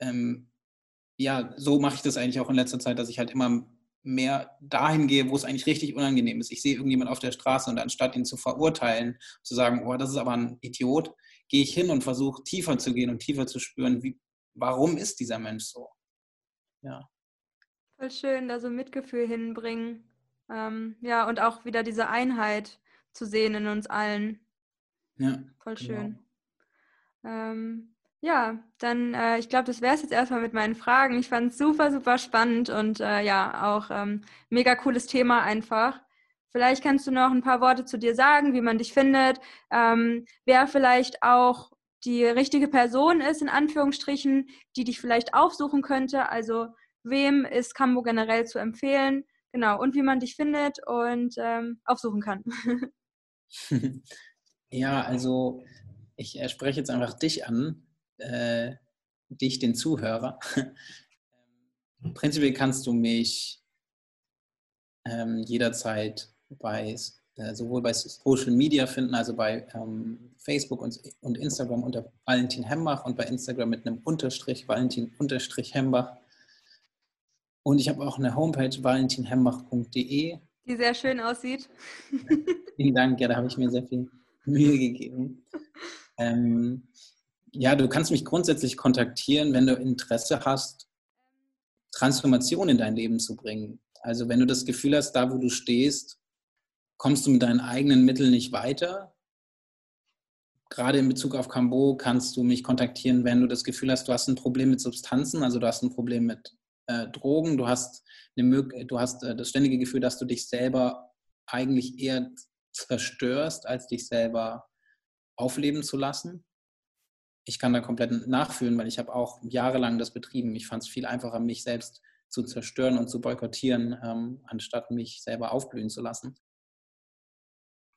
ähm, ja, so mache ich das eigentlich auch in letzter Zeit, dass ich halt immer mehr dahin gehe, wo es eigentlich richtig unangenehm ist. Ich sehe irgendjemand auf der Straße und anstatt ihn zu verurteilen, zu sagen, oh, das ist aber ein Idiot, gehe ich hin und versuche tiefer zu gehen und tiefer zu spüren, wie, warum ist dieser Mensch so? Ja.
Voll schön, da so Mitgefühl hinbringen. Ähm, ja, und auch wieder diese Einheit zu sehen in uns allen.
Ja.
Voll genau. schön. Genau. Ähm, ja, dann, äh, ich glaube, das wäre es jetzt erstmal mit meinen Fragen. Ich fand es super, super spannend und äh, ja, auch ähm, mega cooles Thema einfach. Vielleicht kannst du noch ein paar Worte zu dir sagen, wie man dich findet, ähm, wer vielleicht auch die richtige Person ist, in Anführungsstrichen, die dich vielleicht aufsuchen könnte. Also wem ist Cambo generell zu empfehlen, genau, und wie man dich findet und ähm, aufsuchen kann.
ja, also ich äh, spreche jetzt einfach dich an, äh, dich, den Zuhörer. Prinzipiell kannst du mich ähm, jederzeit bei äh, sowohl bei Social Media finden, also bei ähm, Facebook und, und, Instagram unter Valentin Hembach und bei Instagram mit einem Unterstrich, Valentin Unterstrich Hembach. Und ich habe auch eine Homepage, valentinhembach.de.
Die sehr schön aussieht.
Vielen Dank, ja, da habe ich mir sehr viel Mühe gegeben. Ähm, ja, du kannst mich grundsätzlich kontaktieren, wenn du Interesse hast, Transformation in dein Leben zu bringen. Also wenn du das Gefühl hast, da wo du stehst, kommst du mit deinen eigenen Mitteln nicht weiter. Gerade in Bezug auf Cambo kannst du mich kontaktieren, wenn du das Gefühl hast, du hast ein Problem mit Substanzen, also du hast ein Problem mit äh, Drogen, du hast, eine, du hast äh, das ständige Gefühl, dass du dich selber eigentlich eher zerstörst, als dich selber aufleben zu lassen. Ich kann da komplett nachfühlen, weil ich habe auch jahrelang das betrieben. Ich fand es viel einfacher, mich selbst zu zerstören und zu boykottieren, ähm, anstatt mich selber aufblühen zu lassen.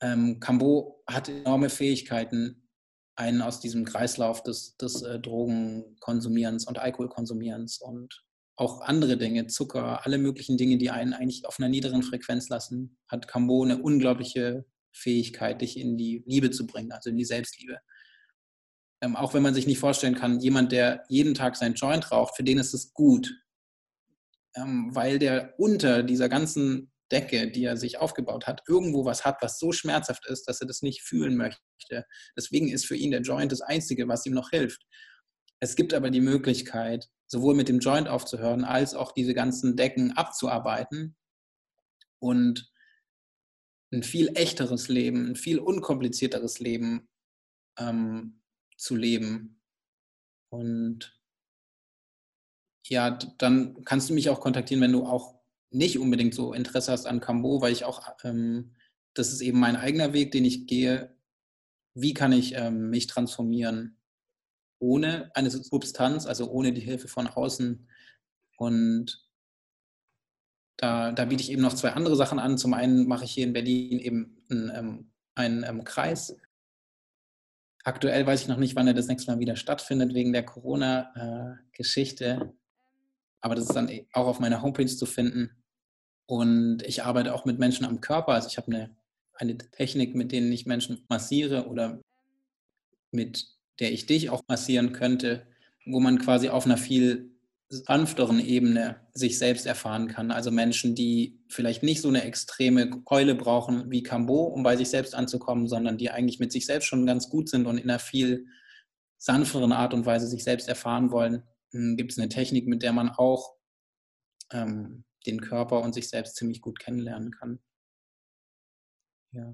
Ähm, Cambo hat enorme Fähigkeiten, einen aus diesem Kreislauf des, des äh, Drogenkonsumierens und Alkoholkonsumierens und auch andere Dinge, Zucker, alle möglichen Dinge, die einen eigentlich auf einer niederen Frequenz lassen, hat Cambo eine unglaubliche Fähigkeit, dich in die Liebe zu bringen, also in die Selbstliebe. Ähm, auch wenn man sich nicht vorstellen kann, jemand, der jeden Tag sein Joint raucht, für den ist es gut, ähm, weil der unter dieser ganzen Decke, die er sich aufgebaut hat, irgendwo was hat, was so schmerzhaft ist, dass er das nicht fühlen möchte. Deswegen ist für ihn der Joint das Einzige, was ihm noch hilft. Es gibt aber die Möglichkeit, sowohl mit dem Joint aufzuhören, als auch diese ganzen Decken abzuarbeiten und ein viel echteres Leben, ein viel unkomplizierteres Leben ähm, zu leben. Und ja, dann kannst du mich auch kontaktieren, wenn du auch nicht unbedingt so Interesse hast an Cambo, weil ich auch, ähm, das ist eben mein eigener Weg, den ich gehe. Wie kann ich ähm, mich transformieren ohne eine Substanz, also ohne die Hilfe von außen? Und da, da biete ich eben noch zwei andere Sachen an. Zum einen mache ich hier in Berlin eben einen, ähm, einen ähm, Kreis. Aktuell weiß ich noch nicht, wann er das nächste Mal wieder stattfindet, wegen der Corona-Geschichte. Aber das ist dann auch auf meiner Homepage zu finden. Und ich arbeite auch mit Menschen am Körper. Also ich habe eine, eine Technik, mit denen ich Menschen massiere oder mit der ich dich auch massieren könnte, wo man quasi auf einer viel sanfteren Ebene sich selbst erfahren kann. Also Menschen, die vielleicht nicht so eine extreme Keule brauchen wie Cambo, um bei sich selbst anzukommen, sondern die eigentlich mit sich selbst schon ganz gut sind und in einer viel sanfteren Art und Weise sich selbst erfahren wollen, hm, gibt es eine Technik, mit der man auch ähm, den Körper und sich selbst ziemlich gut kennenlernen kann.
Ja.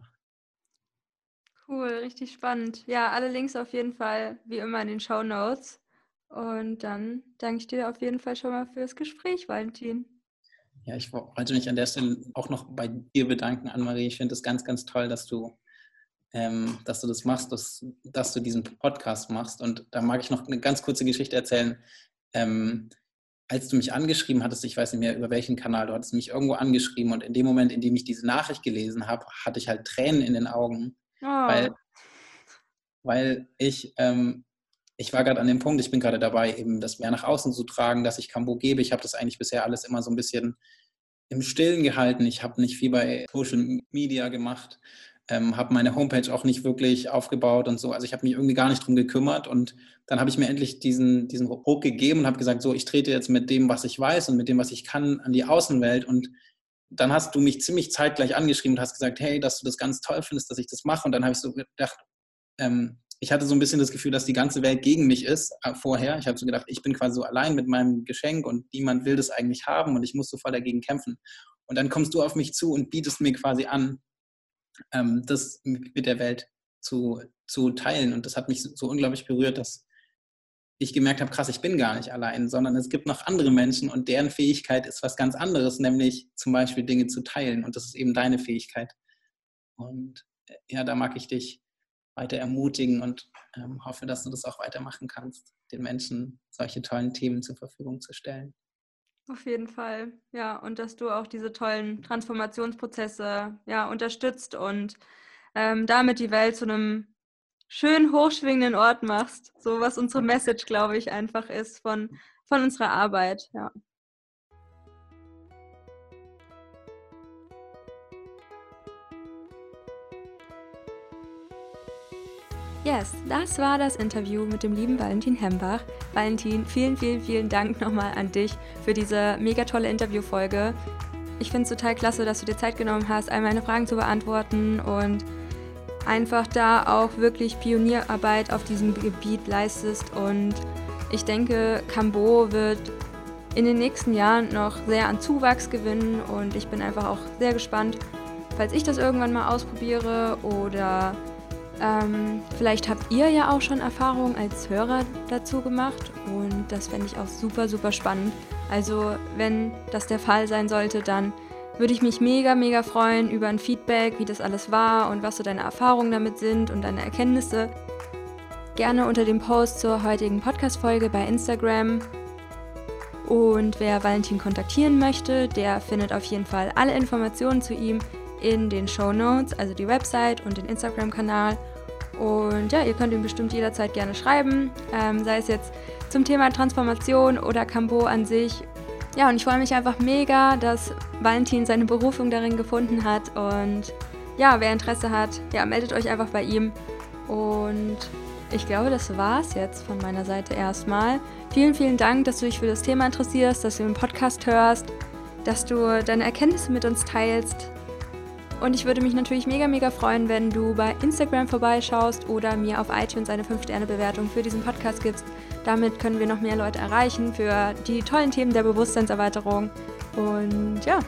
Cool, richtig spannend. Ja, alle Links auf jeden Fall, wie immer, in den Show Notes. Und dann danke ich dir auf jeden Fall schon mal fürs Gespräch, Valentin.
Ja, ich wollte mich an der Stelle auch noch bei dir bedanken, Anne-Marie. Ich finde es ganz, ganz toll, dass du, ähm, dass du das machst, dass, dass du diesen Podcast machst. Und da mag ich noch eine ganz kurze Geschichte erzählen. Ähm, als du mich angeschrieben hattest, ich weiß nicht mehr über welchen Kanal, du hattest mich irgendwo angeschrieben und in dem Moment, in dem ich diese Nachricht gelesen habe, hatte ich halt Tränen in den Augen, oh. weil, weil ich ähm, ich war gerade an dem Punkt, ich bin gerade dabei, eben das mehr nach außen zu tragen, dass ich Cambo gebe. Ich habe das eigentlich bisher alles immer so ein bisschen im Stillen gehalten. Ich habe nicht viel bei Social Media gemacht, ähm, habe meine Homepage auch nicht wirklich aufgebaut und so. Also ich habe mich irgendwie gar nicht drum gekümmert und dann habe ich mir endlich diesen, diesen Ruck gegeben und habe gesagt, so, ich trete jetzt mit dem, was ich weiß und mit dem, was ich kann, an die Außenwelt und dann hast du mich ziemlich zeitgleich angeschrieben und hast gesagt, hey, dass du das ganz toll findest, dass ich das mache. Und dann habe ich so gedacht, ähm, ich hatte so ein bisschen das Gefühl, dass die ganze Welt gegen mich ist äh, vorher. Ich habe so gedacht, ich bin quasi so allein mit meinem Geschenk und niemand will das eigentlich haben und ich muss so voll dagegen kämpfen. Und dann kommst du auf mich zu und bietest mir quasi an, ähm, das mit der Welt zu, zu teilen. Und das hat mich so unglaublich berührt, dass ich gemerkt habe, krass, ich bin gar nicht allein, sondern es gibt noch andere Menschen und deren Fähigkeit ist was ganz anderes, nämlich zum Beispiel Dinge zu teilen. Und das ist eben deine Fähigkeit. Und äh, ja, da mag ich dich weiter ermutigen und ähm, hoffe, dass du das auch weitermachen kannst, den Menschen solche tollen Themen zur Verfügung zu stellen.
Auf jeden Fall, ja, und dass du auch diese tollen Transformationsprozesse ja, unterstützt und ähm, damit die Welt zu einem schön hochschwingenden Ort machst, so was unsere Message, glaube ich, einfach ist von, von unserer Arbeit, ja. Yes, das war das Interview mit dem lieben Valentin Hembach. Valentin, vielen, vielen, vielen Dank nochmal an dich für diese mega tolle Interviewfolge. Ich finde es total klasse, dass du dir Zeit genommen hast, all meine Fragen zu beantworten und einfach da auch wirklich Pionierarbeit auf diesem Gebiet leistest. Und ich denke, Cambo wird in den nächsten Jahren noch sehr an Zuwachs gewinnen und ich bin einfach auch sehr gespannt, falls ich das irgendwann mal ausprobiere oder ähm, vielleicht habt ihr ja auch schon Erfahrungen als Hörer dazu gemacht und das fände ich auch super, super spannend. Also wenn das der Fall sein sollte, dann würde ich mich mega, mega freuen über ein Feedback, wie das alles war und was so deine Erfahrungen damit sind und deine Erkenntnisse. Gerne unter dem Post zur heutigen Podcast-Folge bei Instagram. Und wer Valentin kontaktieren möchte, der findet auf jeden Fall alle Informationen zu ihm in den Show Notes, also die Website und den Instagram-Kanal. Und ja, ihr könnt ihm bestimmt jederzeit gerne schreiben, ähm, sei es jetzt zum Thema Transformation oder Cambo an sich. Ja, und ich freue mich einfach mega, dass Valentin seine Berufung darin gefunden hat und ja, wer Interesse hat, ja, meldet euch einfach bei ihm. Und ich glaube, das war's jetzt von meiner Seite erstmal. Vielen, vielen Dank, dass du dich für das Thema interessierst, dass du den Podcast hörst, dass du deine Erkenntnisse mit uns teilst. Und ich würde mich natürlich mega, mega freuen, wenn du bei Instagram vorbeischaust oder mir auf iTunes eine 5-Sterne-Bewertung für diesen Podcast gibst. Damit können wir noch mehr Leute erreichen für die tollen Themen der Bewusstseinserweiterung. Und ja,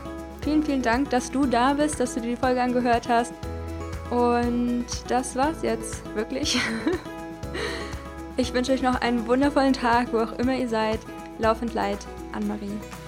vielen, vielen Dank, dass du da bist, dass du dir die Folge angehört hast. Und das war's jetzt, wirklich. Ich wünsche euch noch einen wundervollen Tag, wo auch immer ihr seid. Laufend Leid, Anne-Marie.